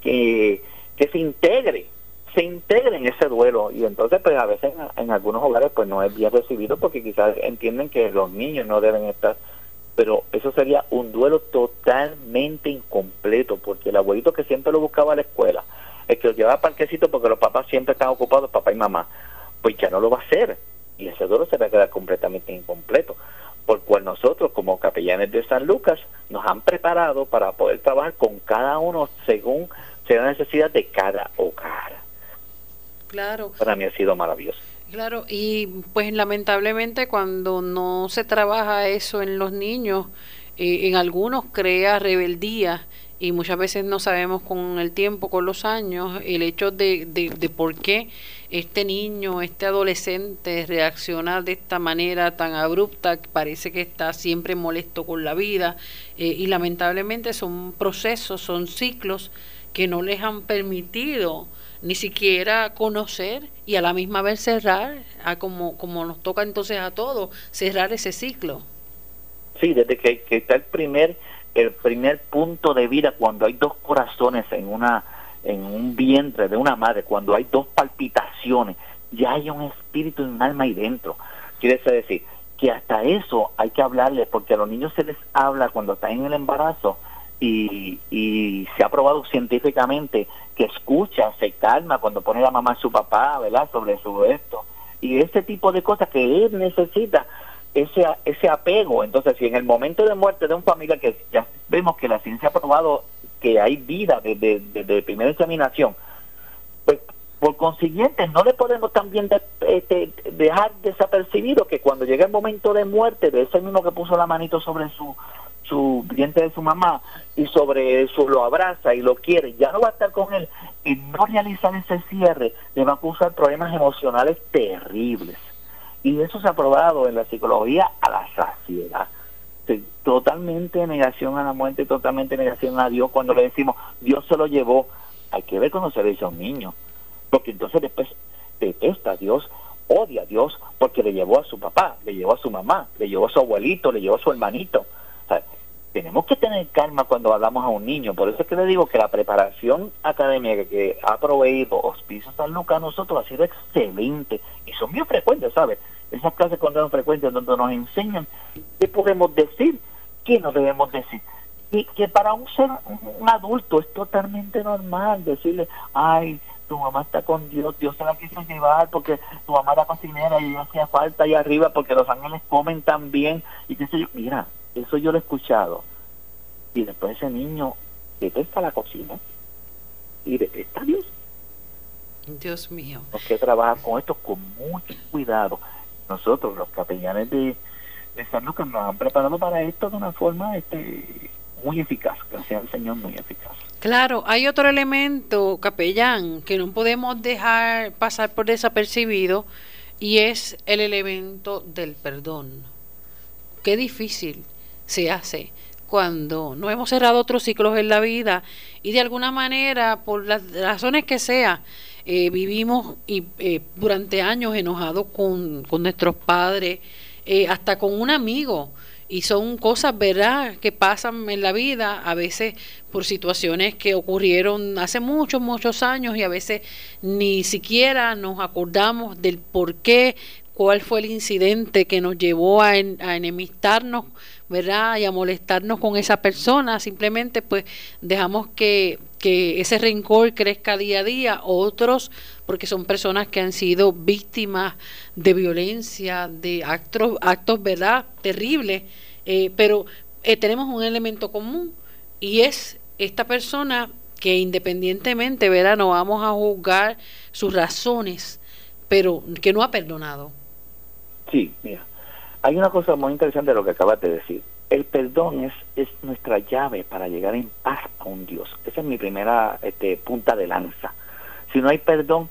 que, se integre, se integre en ese duelo y entonces pues a veces en, algunos hogares pues no es bien recibido porque quizás entienden que los niños no deben estar pero eso sería un duelo totalmente incompleto porque el abuelito que siempre lo buscaba a la escuela el que lo llevaba a parquecito porque los papás siempre están ocupados papá y mamá pues ya no lo va a hacer y ese duelo se va a quedar completamente incompleto, por cual nosotros como capellanes de San Lucas nos han preparado para poder trabajar con cada uno según sea la necesidad de cada hogar. Claro. Para mí ha sido maravilloso. Claro, y pues lamentablemente cuando no se trabaja eso en los niños, eh, en algunos crea rebeldía y muchas veces no sabemos con el tiempo, con los años, el hecho de, de, por qué este niño, este adolescente reacciona de esta manera tan abrupta, parece que está siempre molesto con la vida eh, y lamentablemente son procesos, son ciclos que no les han permitido ni siquiera conocer y a la misma vez cerrar, a como, como nos toca entonces a todos, cerrar ese ciclo. Sí, desde que, que está el primer el primer punto de vida cuando hay dos corazones en una en un vientre de una madre, cuando hay dos palpitaciones, ya hay un espíritu y un alma ahí dentro. Quiere decir que hasta eso hay que hablarle, porque a los niños se les habla cuando están en el embarazo y, y se ha probado científicamente que escucha, se calma cuando pone la mamá a su papá, ¿verdad? Sobre su esto. Y ese tipo de cosas que él necesita ese, ese apego. Entonces, si en el momento de muerte de un familiar, que ya vemos que la ciencia ha probado que hay vida desde de, primera examinación, pues por consiguiente no le podemos también este, dejar desapercibido que cuando llega el momento de muerte de ese mismo que puso la manito sobre su su diente de su mamá y sobre eso lo abraza y lo quiere, ya no va a estar con él, y no realizar ese cierre le va a causar problemas emocionales terribles. Y eso se ha probado en la psicología a la saciedad. Totalmente negación a la muerte, totalmente negación a Dios. Cuando le decimos, Dios se lo llevó, hay que ver cuando se le dice a un niño. Porque entonces después detesta a Dios, odia a Dios, porque le llevó a su papá, le llevó a su mamá, le llevó a su abuelito, le llevó a su hermanito. Tenemos que tener calma cuando hablamos a un niño. Por eso es que le digo que la preparación académica que ha proveído Hospicio San Lucas a nosotros ha sido excelente y son muy frecuentes, ¿sabes? Esas clases cuando son frecuentes donde nos enseñan qué podemos decir, qué no debemos decir. Y que para un ser, un adulto es totalmente normal decirle, ay, tu mamá está con Dios, Dios se la quiso llevar porque tu mamá era cocinera y hacía falta ahí arriba porque los ángeles comen tan bien y qué sé yo. Mira, eso yo lo he escuchado. Y después ese niño detesta la cocina y detesta a Dios. Dios mío. que trabajar con esto con mucho cuidado nosotros, los capellanes de, de San Lucas, nos han preparado para esto de una forma este, muy eficaz, gracias al Señor, muy eficaz. Claro, hay otro elemento, capellán, que no podemos dejar pasar por desapercibido y es el elemento del perdón. Qué difícil se hace cuando no hemos cerrado otros ciclos en la vida y de alguna manera, por las razones que sea, eh, vivimos y, eh, durante años enojados con, con nuestros padres, eh, hasta con un amigo. Y son cosas, ¿verdad?, que pasan en la vida, a veces por situaciones que ocurrieron hace muchos, muchos años y a veces ni siquiera nos acordamos del por qué, cuál fue el incidente que nos llevó a, enemistarnos, ¿verdad? Y a molestarnos con esa persona. Simplemente pues dejamos que que ese rencor crezca día a día, otros porque son personas que han sido víctimas de violencia, de actos, actos ¿verdad?, terribles, eh, pero eh, tenemos un elemento común y es esta persona que independientemente, ¿verdad?, no vamos a juzgar sus razones, pero que no ha perdonado. Sí, mira, hay una cosa muy interesante de lo que acabas de decir el perdón es, es nuestra llave para llegar en paz a un Dios. Esa es mi primera este, punta de lanza. Si no hay perdón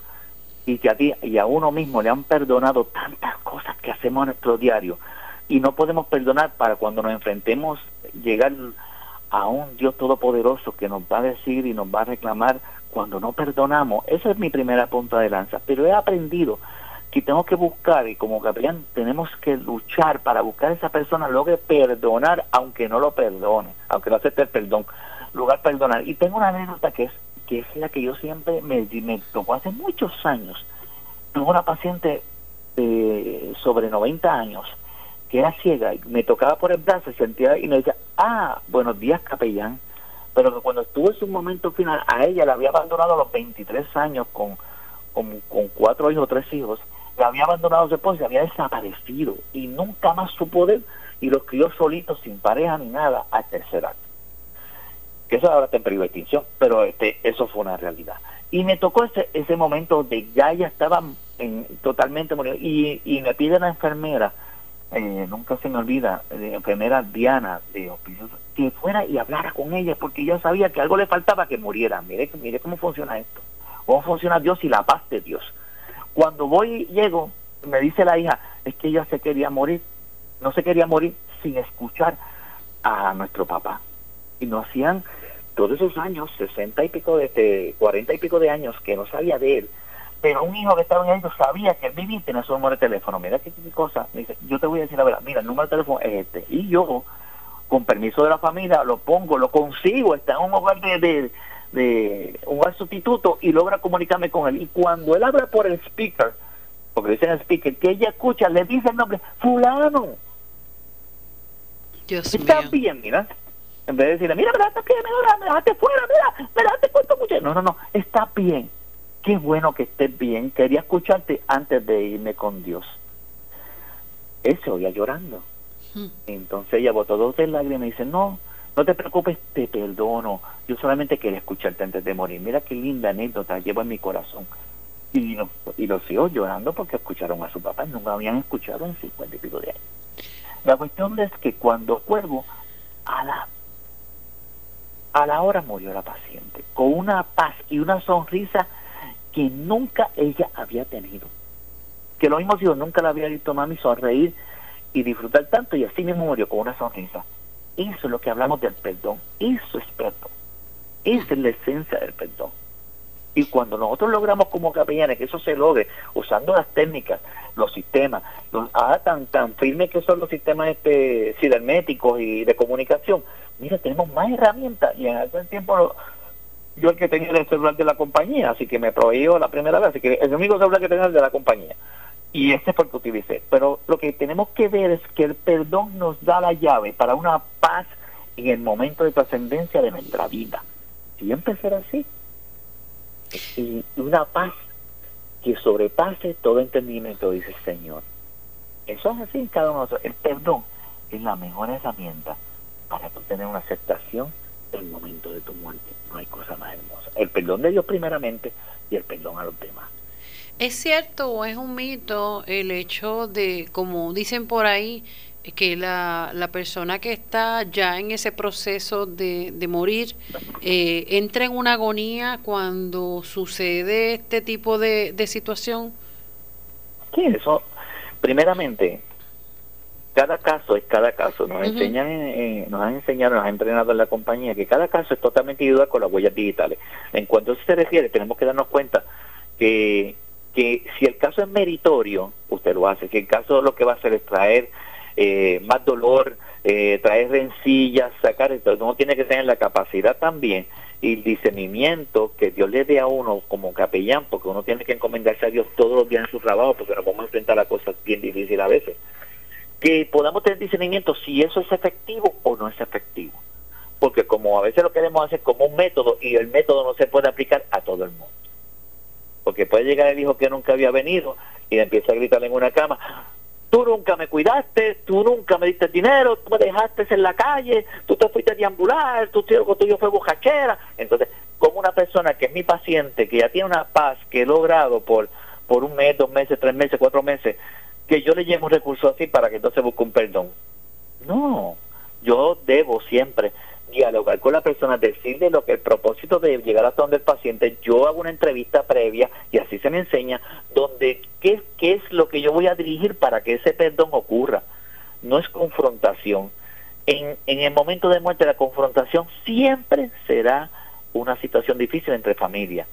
y a ti y a uno mismo le han perdonado tantas cosas que hacemos en nuestro diario y no podemos perdonar para cuando nos enfrentemos llegar a un Dios todopoderoso que nos va a decir y nos va a reclamar cuando no perdonamos. Esa es mi primera punta de lanza. Pero he aprendido que tengo que buscar y como capellán tenemos que luchar para buscar a esa persona logre perdonar aunque no lo perdone, aunque no acepte el perdón, lugar perdonar. Y tengo una anécdota que es que es la que yo siempre me, me tocó hace muchos años. Tengo una paciente de sobre 90 años que era ciega y me tocaba por el brazo sentía y me decía, ah, buenos días capellán, pero que cuando estuvo en su momento final, a ella la había abandonado a los 23 años con, con, con cuatro hijos tres hijos había abandonado su esposa y había desaparecido y nunca más su poder y los crió solitos sin pareja ni nada al tercer acto. Que eso ahora está en peligro de extinción, pero este, eso fue una realidad. Y me tocó ese, ese momento donde ya ella estaba en, totalmente muriendo y, y me pide la enfermera, eh, nunca se me olvida, enfermera Diana de que fuera y hablara con ella porque yo sabía que algo le faltaba que muriera. Mire, mire cómo funciona esto. Cómo funciona Dios y la paz de Dios. Cuando voy, llego, me dice la hija, es que ella se quería morir, no se quería morir sin escuchar a nuestro papá. Y no hacían todos esos años, sesenta y pico, de, cuarenta y pico de años que no sabía de él, pero un hijo que estaba en ellos sabía que él vivía y tenía su número de teléfono. Mira qué, cosa. Me dice, yo te voy a decir la verdad, mira, el número de teléfono es este. Y yo, con permiso de la familia, lo pongo, lo consigo, está en un hogar de, de un sustituto y logra comunicarme con él. Y cuando él habla por el speaker, porque dicen el speaker, que ella escucha, le dice el nombre, fulano. Dios está bien, mira. En vez de decirle, mira, me dejaste bien, me dejaste fuera, mira, me dejaste cuento mucho. No, no, no, está bien. Qué bueno que estés bien. Quería escucharte antes de irme con Dios. Él se oía llorando. Hmm. Entonces ella botó dos de lágrimas y dice, no, no te preocupes, te perdono. Yo solamente quería escucharte antes de morir. Mira qué linda anécdota llevo en mi corazón. Y, lo, y los hijos llorando porque escucharon a su papá. Nunca habían escuchado en cincuenta y pico de años. La cuestión es que cuando cuelgo, a la A la hora murió la paciente, con una paz y una sonrisa que nunca ella había tenido. Que lo mismo yo nunca la había visto mami sonreír y disfrutar tanto y así mismo murió con una sonrisa. Eso es lo que hablamos del perdón. Eso es perdón. Esa es la esencia del perdón. Y cuando nosotros logramos como capellanes que eso se logre usando las técnicas, los sistemas, los, ah, tan tan firmes que son los sistemas este cibernéticos y de comunicación, mira, tenemos más herramientas y en aquel tiempo yo el que tenía el celular de la compañía, así que me prohibió la primera vez, así que el único celular que tenía el de la compañía. Y este fue el que utilicé. Pero lo que tenemos que ver es que el perdón nos da la llave para una paz en el momento de trascendencia de nuestra vida. Si empezar así, y una paz que sobrepase todo entendimiento, dice el Señor. Eso es así en cada uno de nosotros. El perdón es la mejor herramienta para tener una aceptación del momento de tu muerte. No hay cosa más hermosa. El perdón de Dios primeramente y el perdón a los demás. ¿Es cierto o es un mito el hecho de, como dicen por ahí, que la, la persona que está ya en ese proceso de, de morir eh, entra en una agonía cuando sucede este tipo de, de situación? Sí, eso, primeramente, cada caso es cada caso. Nos enseñan, eh, nos han enseñado, nos han entrenado en la compañía que cada caso es totalmente individual con las huellas digitales. En cuanto a eso se refiere, tenemos que darnos cuenta que, que si el caso es meritorio, usted lo hace. Si el caso lo que va a hacer es traer eh, más dolor, eh, traer rencillas, sacar, entonces uno tiene que tener la capacidad también y el discernimiento que Dios le dé a uno como capellán, porque uno tiene que encomendarse a Dios todos los días en su trabajo, porque nos vamos a enfrentar a cosas bien difíciles a veces. Que podamos tener discernimiento si eso es efectivo o no es efectivo. Porque como a veces lo queremos hacer como un método y el método no se puede aplicar a todo el mundo. Porque puede llegar el hijo que nunca había venido y empieza a gritar en una cama, tú nunca me cuidaste, tú nunca me diste dinero, tú me dejaste en la calle, tú te fuiste a deambular, tu tío tuyo fue bojachera. Entonces, como una persona que es mi paciente, que ya tiene una paz que he logrado por, por un mes, dos meses, tres meses, cuatro meses, que yo le llevo un recurso así para que entonces busque un perdón. No, yo debo siempre dialogar con la persona, decirle lo que el propósito de llegar hasta donde el paciente, yo hago una entrevista previa y así se me enseña donde qué, qué es lo que yo voy a dirigir para que ese perdón ocurra. No es confrontación. En, en el momento de muerte la confrontación siempre será una situación difícil entre familias.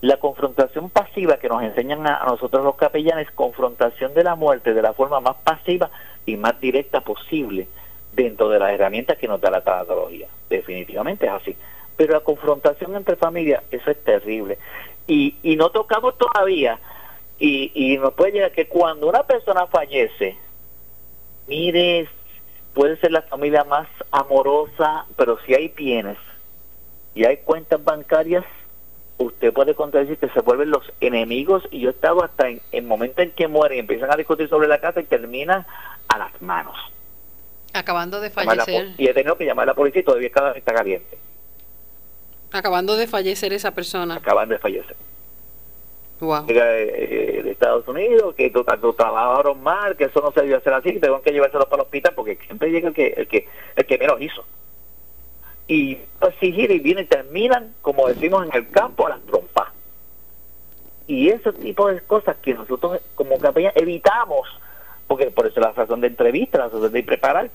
La confrontación pasiva que nos enseñan a, a nosotros los capellanes, confrontación de la muerte de la forma más pasiva y más directa posible dentro de las herramientas que nos da la tanatología. Definitivamente es así. Pero la confrontación entre familias, eso es terrible. Y, no tocamos todavía, y, nos puede llegar que cuando una persona fallece, mire, puede ser la familia más amorosa, pero si hay bienes y hay cuentas bancarias, usted puede contradecir que se vuelven los enemigos y yo he estado hasta en el momento en que muere y empiezan a discutir sobre la casa y terminan a las manos. Acabando de fallecer. Y he tenido que llamar a la policía y todavía está caliente. Acabando de fallecer esa persona. Acabando de fallecer. Wow. Eh, de Estados Unidos, que trabajaron mal, que eso no se debió hacer así, que tengo que llevárselo para el hospital porque siempre llega el que, el que, el que menos hizo. Y exigir y vienen y terminan, como decimos en el campo, a las trompas. Y ese tipo de cosas que nosotros como campaña evitamos porque por eso la razón de entrevista, la razón de preparar,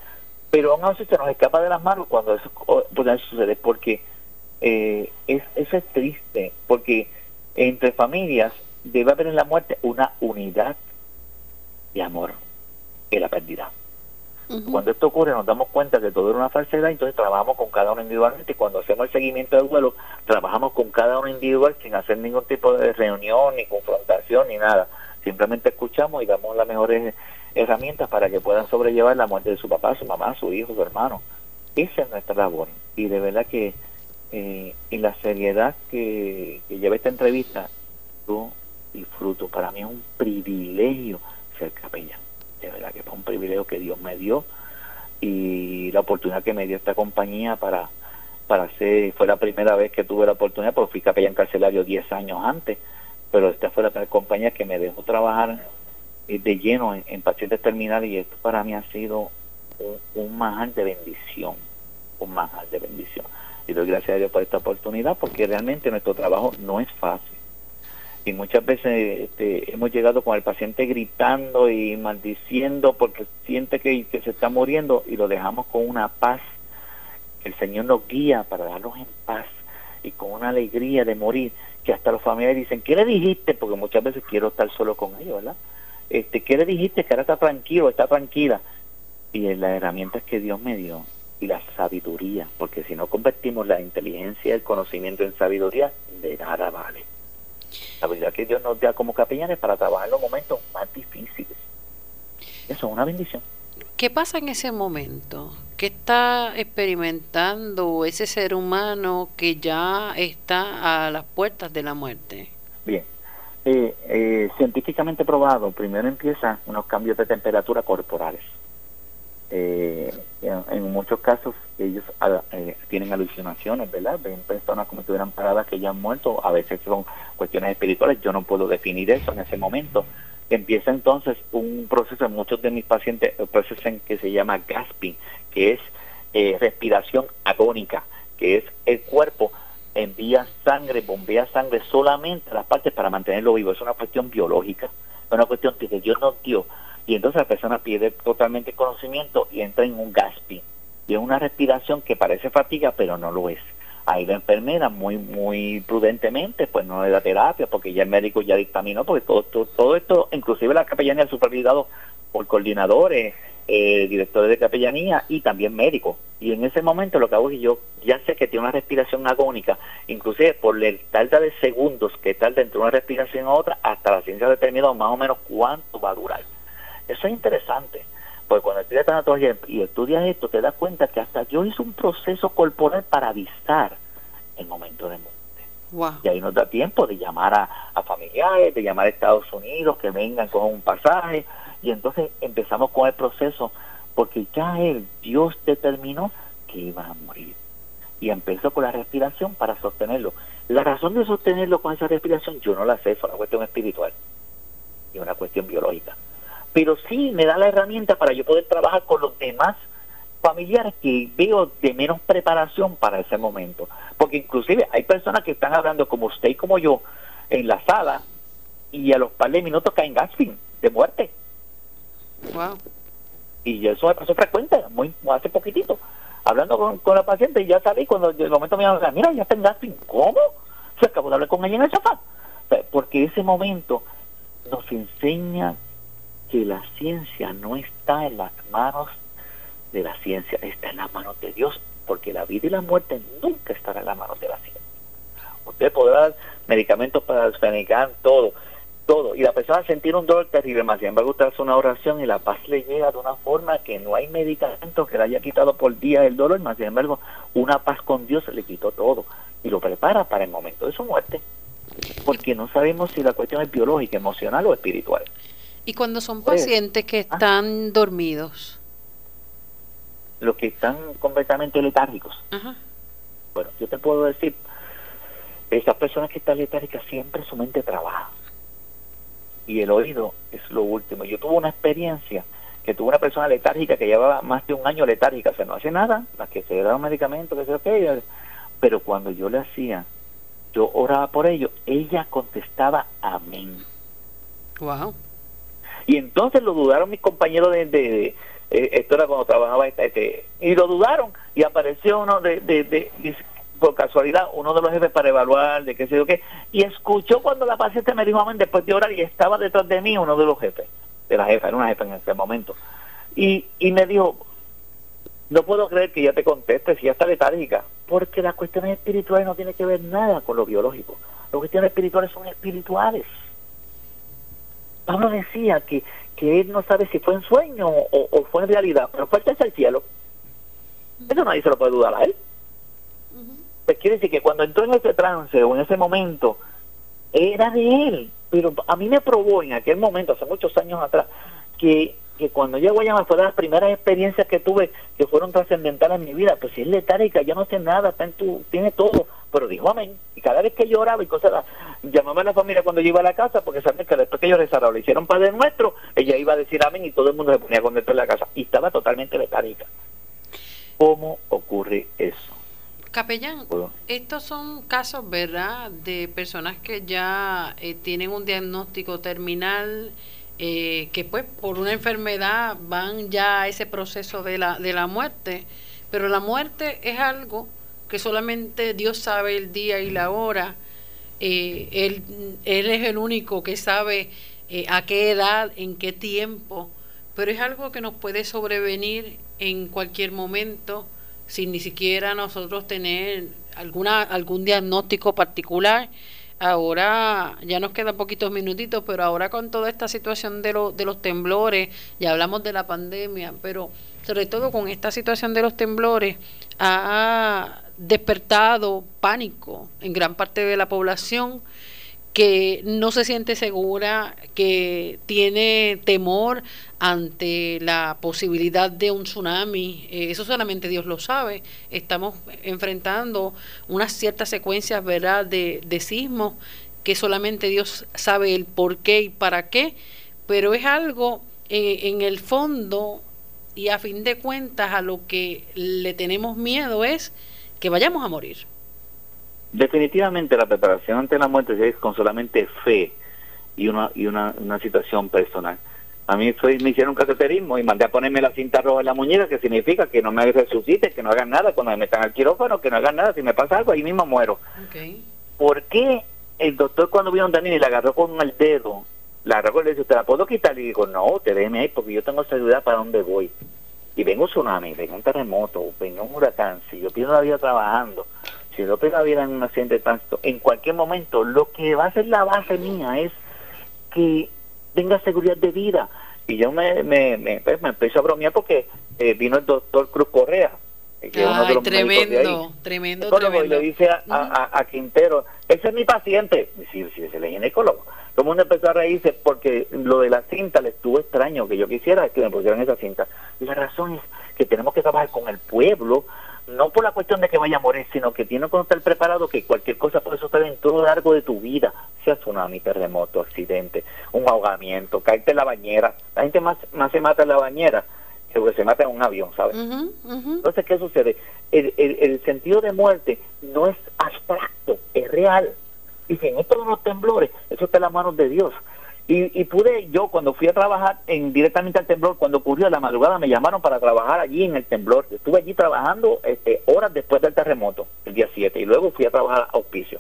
pero aún así se nos escapa de las manos cuando eso, puede sucede, porque eh, es, eso es triste, porque entre familias debe haber en la muerte una unidad de amor que la pérdida. Cuando esto ocurre nos damos cuenta que todo era una falsedad, entonces trabajamos con cada uno individualmente cuando hacemos el seguimiento del vuelo, trabajamos con cada uno individual sin hacer ningún tipo de reunión, ni confrontación, ni nada. Simplemente escuchamos y damos las mejores herramientas para que puedan sobrellevar la muerte de su papá, su mamá, su hijo, su hermano. Esa es nuestra labor. Y de verdad que eh, la seriedad que, lleva esta entrevista, yo disfruto. Para mí es un privilegio ser capellán. De verdad que fue un privilegio que Dios me dio y la oportunidad que me dio esta compañía para para hacer, fue la primera vez que tuve la oportunidad, porque fui capellán carcelario 10 años antes, pero esta fue la compañía que me dejó trabajar de lleno en, pacientes terminales y esto para mí ha sido un, un de bendición, un manjar de bendición. Y doy gracias a Dios por esta oportunidad porque realmente nuestro trabajo no es fácil. Y muchas veces este, hemos llegado con el paciente gritando y maldiciendo porque siente que, que se está muriendo y lo dejamos con una paz. El Señor nos guía para darnos en paz y con una alegría de morir que hasta los familiares dicen, ¿qué le dijiste? Porque muchas veces quiero estar solo con ellos, ¿verdad? Este, ¿Qué le dijiste? Que ahora está tranquilo, está tranquila. Y en las herramientas que Dios me dio y la sabiduría, porque si no convertimos la inteligencia y el conocimiento en sabiduría, de nada vale. La verdad que Dios nos da como capellanes para trabajar en los momentos más difíciles. Eso es una bendición. ¿Qué pasa en ese momento? ¿Qué está experimentando ese ser humano que ya está a las puertas de la muerte? Bien, eh, eh, científicamente probado, primero empieza unos cambios de temperatura corporales. Eh, en, muchos casos ellos ah, eh, tienen alucinaciones, ¿verdad? Ven personas como si estuvieran paradas que ya han muerto, a veces son cuestiones espirituales, yo no puedo definir eso en ese momento. Empieza entonces un proceso, en muchos de mis pacientes un proceso en que se llama gasping, que es eh, respiración agónica, que es el cuerpo envía sangre, bombea sangre solamente a las partes para mantenerlo vivo. Es una cuestión biológica, es una cuestión que Dios nos dio y entonces la persona pierde totalmente conocimiento y entra en un gasping. Y es una respiración que parece fatiga, pero no lo es. Ahí la enfermera muy muy prudentemente, pues no le da terapia, porque ya el médico ya dictaminó, porque todo, todo, esto, inclusive la capellanía supervisado por coordinadores, eh, directores de capellanía y también médicos. Y en ese momento lo que hago es que yo ya sé que tiene una respiración agónica, inclusive por el tarda de segundos que tarda entre una respiración a otra, hasta la ciencia ha determinado más o menos cuánto va a durar. Eso es interesante, porque cuando estudias tanatología y estudias esto, te das cuenta que hasta yo hice un proceso corporal para avisar el momento de muerte. Y ahí nos da tiempo de llamar a, familiares, de llamar a Estados Unidos, que vengan con un pasaje, y entonces empezamos con el proceso, porque ya él, Dios determinó que iba a morir. Y empezó con la respiración para sostenerlo. La razón de sostenerlo con esa respiración, yo no la sé, es una cuestión espiritual y una cuestión biológica pero sí me da la herramienta para yo poder trabajar con los demás familiares que veo de menos preparación para ese momento. Porque inclusive hay personas que están hablando como usted y como yo en la sala y a los par de minutos caen gasping de muerte. Wow. Y eso me pasó frecuente, muy hace poquitito. Hablando con, la paciente y ya salí cuando el momento me dijo, mira, ya está en gasping. ¿Cómo? Se acabó de hablar con ella en el sofá. Porque ese momento nos enseña que la ciencia no está en las manos de la ciencia, está en las manos de Dios, porque la vida y la muerte nunca estarán en las manos de la ciencia. Usted podrá dar medicamentos para desfenicar todo, todo, y la persona sentir un dolor terrible, más sin embargo usted hace una oración y la paz le llega de una forma que no hay medicamento que le haya quitado por día el dolor, más sin embargo una paz con Dios le quitó todo y lo prepara para el momento de su muerte, porque no sabemos si la cuestión es biológica, emocional o espiritual. ¿Y cuando son pues, pacientes que ah. están dormidos? Los que están completamente letárgicos. Bueno, yo te puedo decir, esas personas que están letárgicas siempre su mente trabaja. Y el oído es lo último. Yo tuve una experiencia que tuve una persona letárgica que llevaba más de un año letárgica, o sea, no hace nada, las que se un medicamento, que sea que pero cuando yo le hacía, yo oraba por ello, ella contestaba amén. Wow. Y entonces lo dudaron mis compañeros de, de, eh, esto era cuando trabajaba este, y lo dudaron y apareció uno de, de, por casualidad uno de los jefes para evaluar de qué sé yo qué y escuchó cuando la paciente me dijo amén después de orar y estaba detrás de mí uno de los jefes de la jefa era una jefa en ese momento y, y me dijo no puedo creer que ya te conteste si ya está letárgica porque las cuestiones espirituales no tienen que ver nada con lo biológico las cuestiones espirituales son espirituales Pablo decía que, que él no sabe si fue en sueño o, fue en realidad, pero fue el cielo. Eso nadie se lo puede dudar a él. Pues quiere decir que cuando entró en ese trance o en ese momento, era de él. Pero a mí me probó en aquel momento, hace muchos años atrás, que, que cuando yo a Guayama fue de las primeras experiencias que tuve que fueron trascendentales en mi vida. Pues si es letárica, ya no sé nada, está en tu, tiene todo pero dijo amén. Y cada vez que lloraba y cosas, llamaba a la familia cuando yo iba a la casa, porque sabía que después que yo rezara, le hicieron Padre Nuestro, ella iba a decir amén y todo el mundo se ponía contento en la casa. Y estaba totalmente letálica. ¿Cómo ocurre eso? Capellán, estos son casos, ¿verdad?, de personas que ya eh, tienen un diagnóstico terminal, eh, que pues por una enfermedad van ya a ese proceso de la, de la muerte, pero la muerte es algo que solamente Dios sabe el día y la hora, eh, él, él, es el único que sabe a qué edad, en qué tiempo, pero es algo que nos puede sobrevenir en cualquier momento sin ni siquiera nosotros tener alguna algún diagnóstico particular. Ahora ya nos quedan poquitos minutitos, pero ahora con toda esta situación de, de los temblores, ya hablamos de la pandemia, pero sobre todo con esta situación de los temblores, ha despertado pánico en gran parte de la población que no se siente segura, que tiene temor ante la posibilidad de un tsunami. Eh, eso solamente Dios lo sabe. Estamos enfrentando unas ciertas secuencias ¿verdad? De, de sismos que solamente Dios sabe el por qué y para qué, pero es algo eh, en el fondo y a fin de cuentas a lo que le tenemos miedo es que vayamos a morir. Definitivamente la preparación ante la muerte es con solamente fe y una, y una, una situación personal. A mí fue, me hicieron un cateterismo y mandé a ponerme la cinta roja en la muñeca, que significa que no me resucite, que no hagan nada cuando me metan al quirófano, que no hagan nada. Si me pasa algo, ahí mismo muero. Okay. ¿Por qué el doctor cuando vino a Daniel y le agarró con el dedo, la agarró y le dijo, ¿te la puedo quitar? Y digo, no, te déjeme ahí porque yo tengo seguridad para dónde voy. Y vengo un tsunami, vengo un terremoto, vengo un huracán, si yo pierdo la vida trabajando, si yo pierdo la vida en un accidente de tránsito, en cualquier momento, lo que va a ser la base mía es que tenga seguridad de vida. Y yo me, me, me, pues, me empecé a bromear porque eh, vino el doctor Cruz Correa, que es uno de los tremendo, tremendo, tremendo. Y le dice a, a, Quintero, ese es mi paciente. Sí, sí, es el ginecólogo. Todo el mundo empezó a reírse porque lo de la cinta le estuvo extraño que yo quisiera que me pusieran esa cinta. Y la razón es que tenemos que trabajar con el pueblo no por la cuestión de que vaya a morir, sino que tiene que estar preparado que cualquier cosa puede suceder en todo lo largo de tu vida, sea tsunami, terremoto, accidente, un ahogamiento, caerte en la bañera. La gente más, más se mata en la bañera que se mata en un avión, ¿sabes? Entonces, ¿qué sucede? El, el, el, sentido de muerte no es abstracto, es real. Y si en esto de los temblores, eso está en las manos de Dios. Y, pude, yo cuando fui a trabajar en directamente al temblor, cuando ocurrió a la madrugada, me llamaron para trabajar allí en el temblor. Estuve allí trabajando este, horas después del terremoto, el día 7, y luego fui a trabajar a auspicio.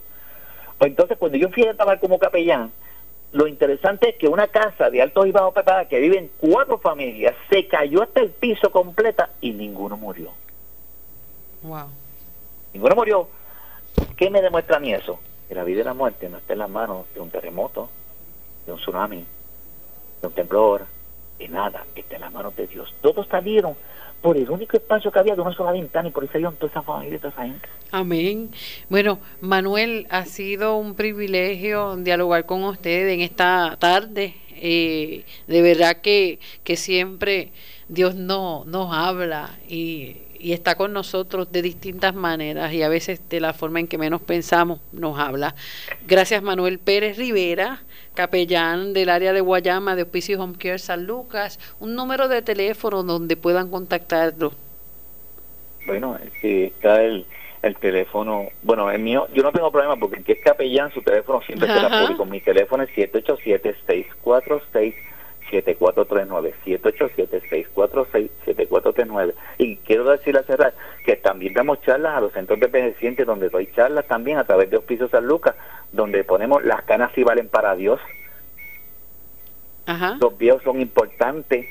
Pues entonces, cuando yo fui a trabajar como capellán, lo interesante es que una casa de altos y bajos preparados que viven cuatro familias se cayó hasta el piso completa y ninguno murió. Wow. Ninguno murió. ¿Qué me demuestra a mí eso? La vida y la muerte no está en las manos de un terremoto, de un tsunami, de un temblor, de nada, está en las manos de Dios. Todos salieron por el único espacio que había de una sola ventana y por eso salieron toda esa familia y toda esa gente. Amén. Bueno, Manuel, ha sido un privilegio dialogar con usted en esta tarde. Eh, de verdad que, que siempre Dios no, nos habla y y está con nosotros de distintas maneras y a veces de la forma en que menos pensamos nos habla. Gracias Manuel Pérez Rivera, capellán del área de Guayama de Hospicio Home Care San Lucas, un número de teléfono donde puedan contactarlo. Bueno, está el, el teléfono, bueno, el mío, yo no tengo problema porque el que es capellán, su teléfono siempre está público. Mi teléfono es 787 646 7439 787-646-7439 y quiero decir a cerrar que también damos charlas a los centros de envejecientes donde doy charlas también a través de Hospicio San Lucas donde ponemos las canas si valen para Dios los viejos son importantes.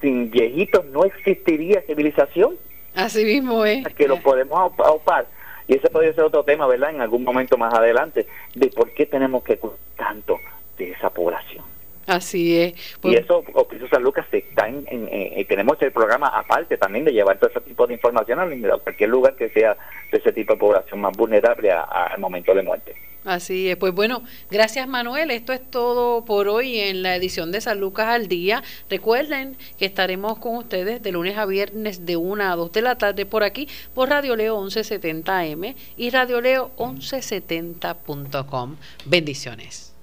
Sin viejitos no existiría civilización. Así mismo es. Que lo podemos aupar. Y ese podría ser otro tema verdad en algún momento más adelante de por qué tenemos que cuidar tanto de esa población Así es. Pues y eso, Hospicio San Lucas está en, en, tenemos el programa aparte también de llevar todo ese tipo de información a cualquier lugar que sea de ese tipo de población más vulnerable al momento de muerte. Así es, pues bueno, gracias Manuel, esto es todo por hoy en la edición de San Lucas al Día. Recuerden que estaremos con ustedes de lunes a viernes de 1 a 2 de la tarde por aquí, por Radio Leo 1170M y Radio Leo 1170.com. Bendiciones.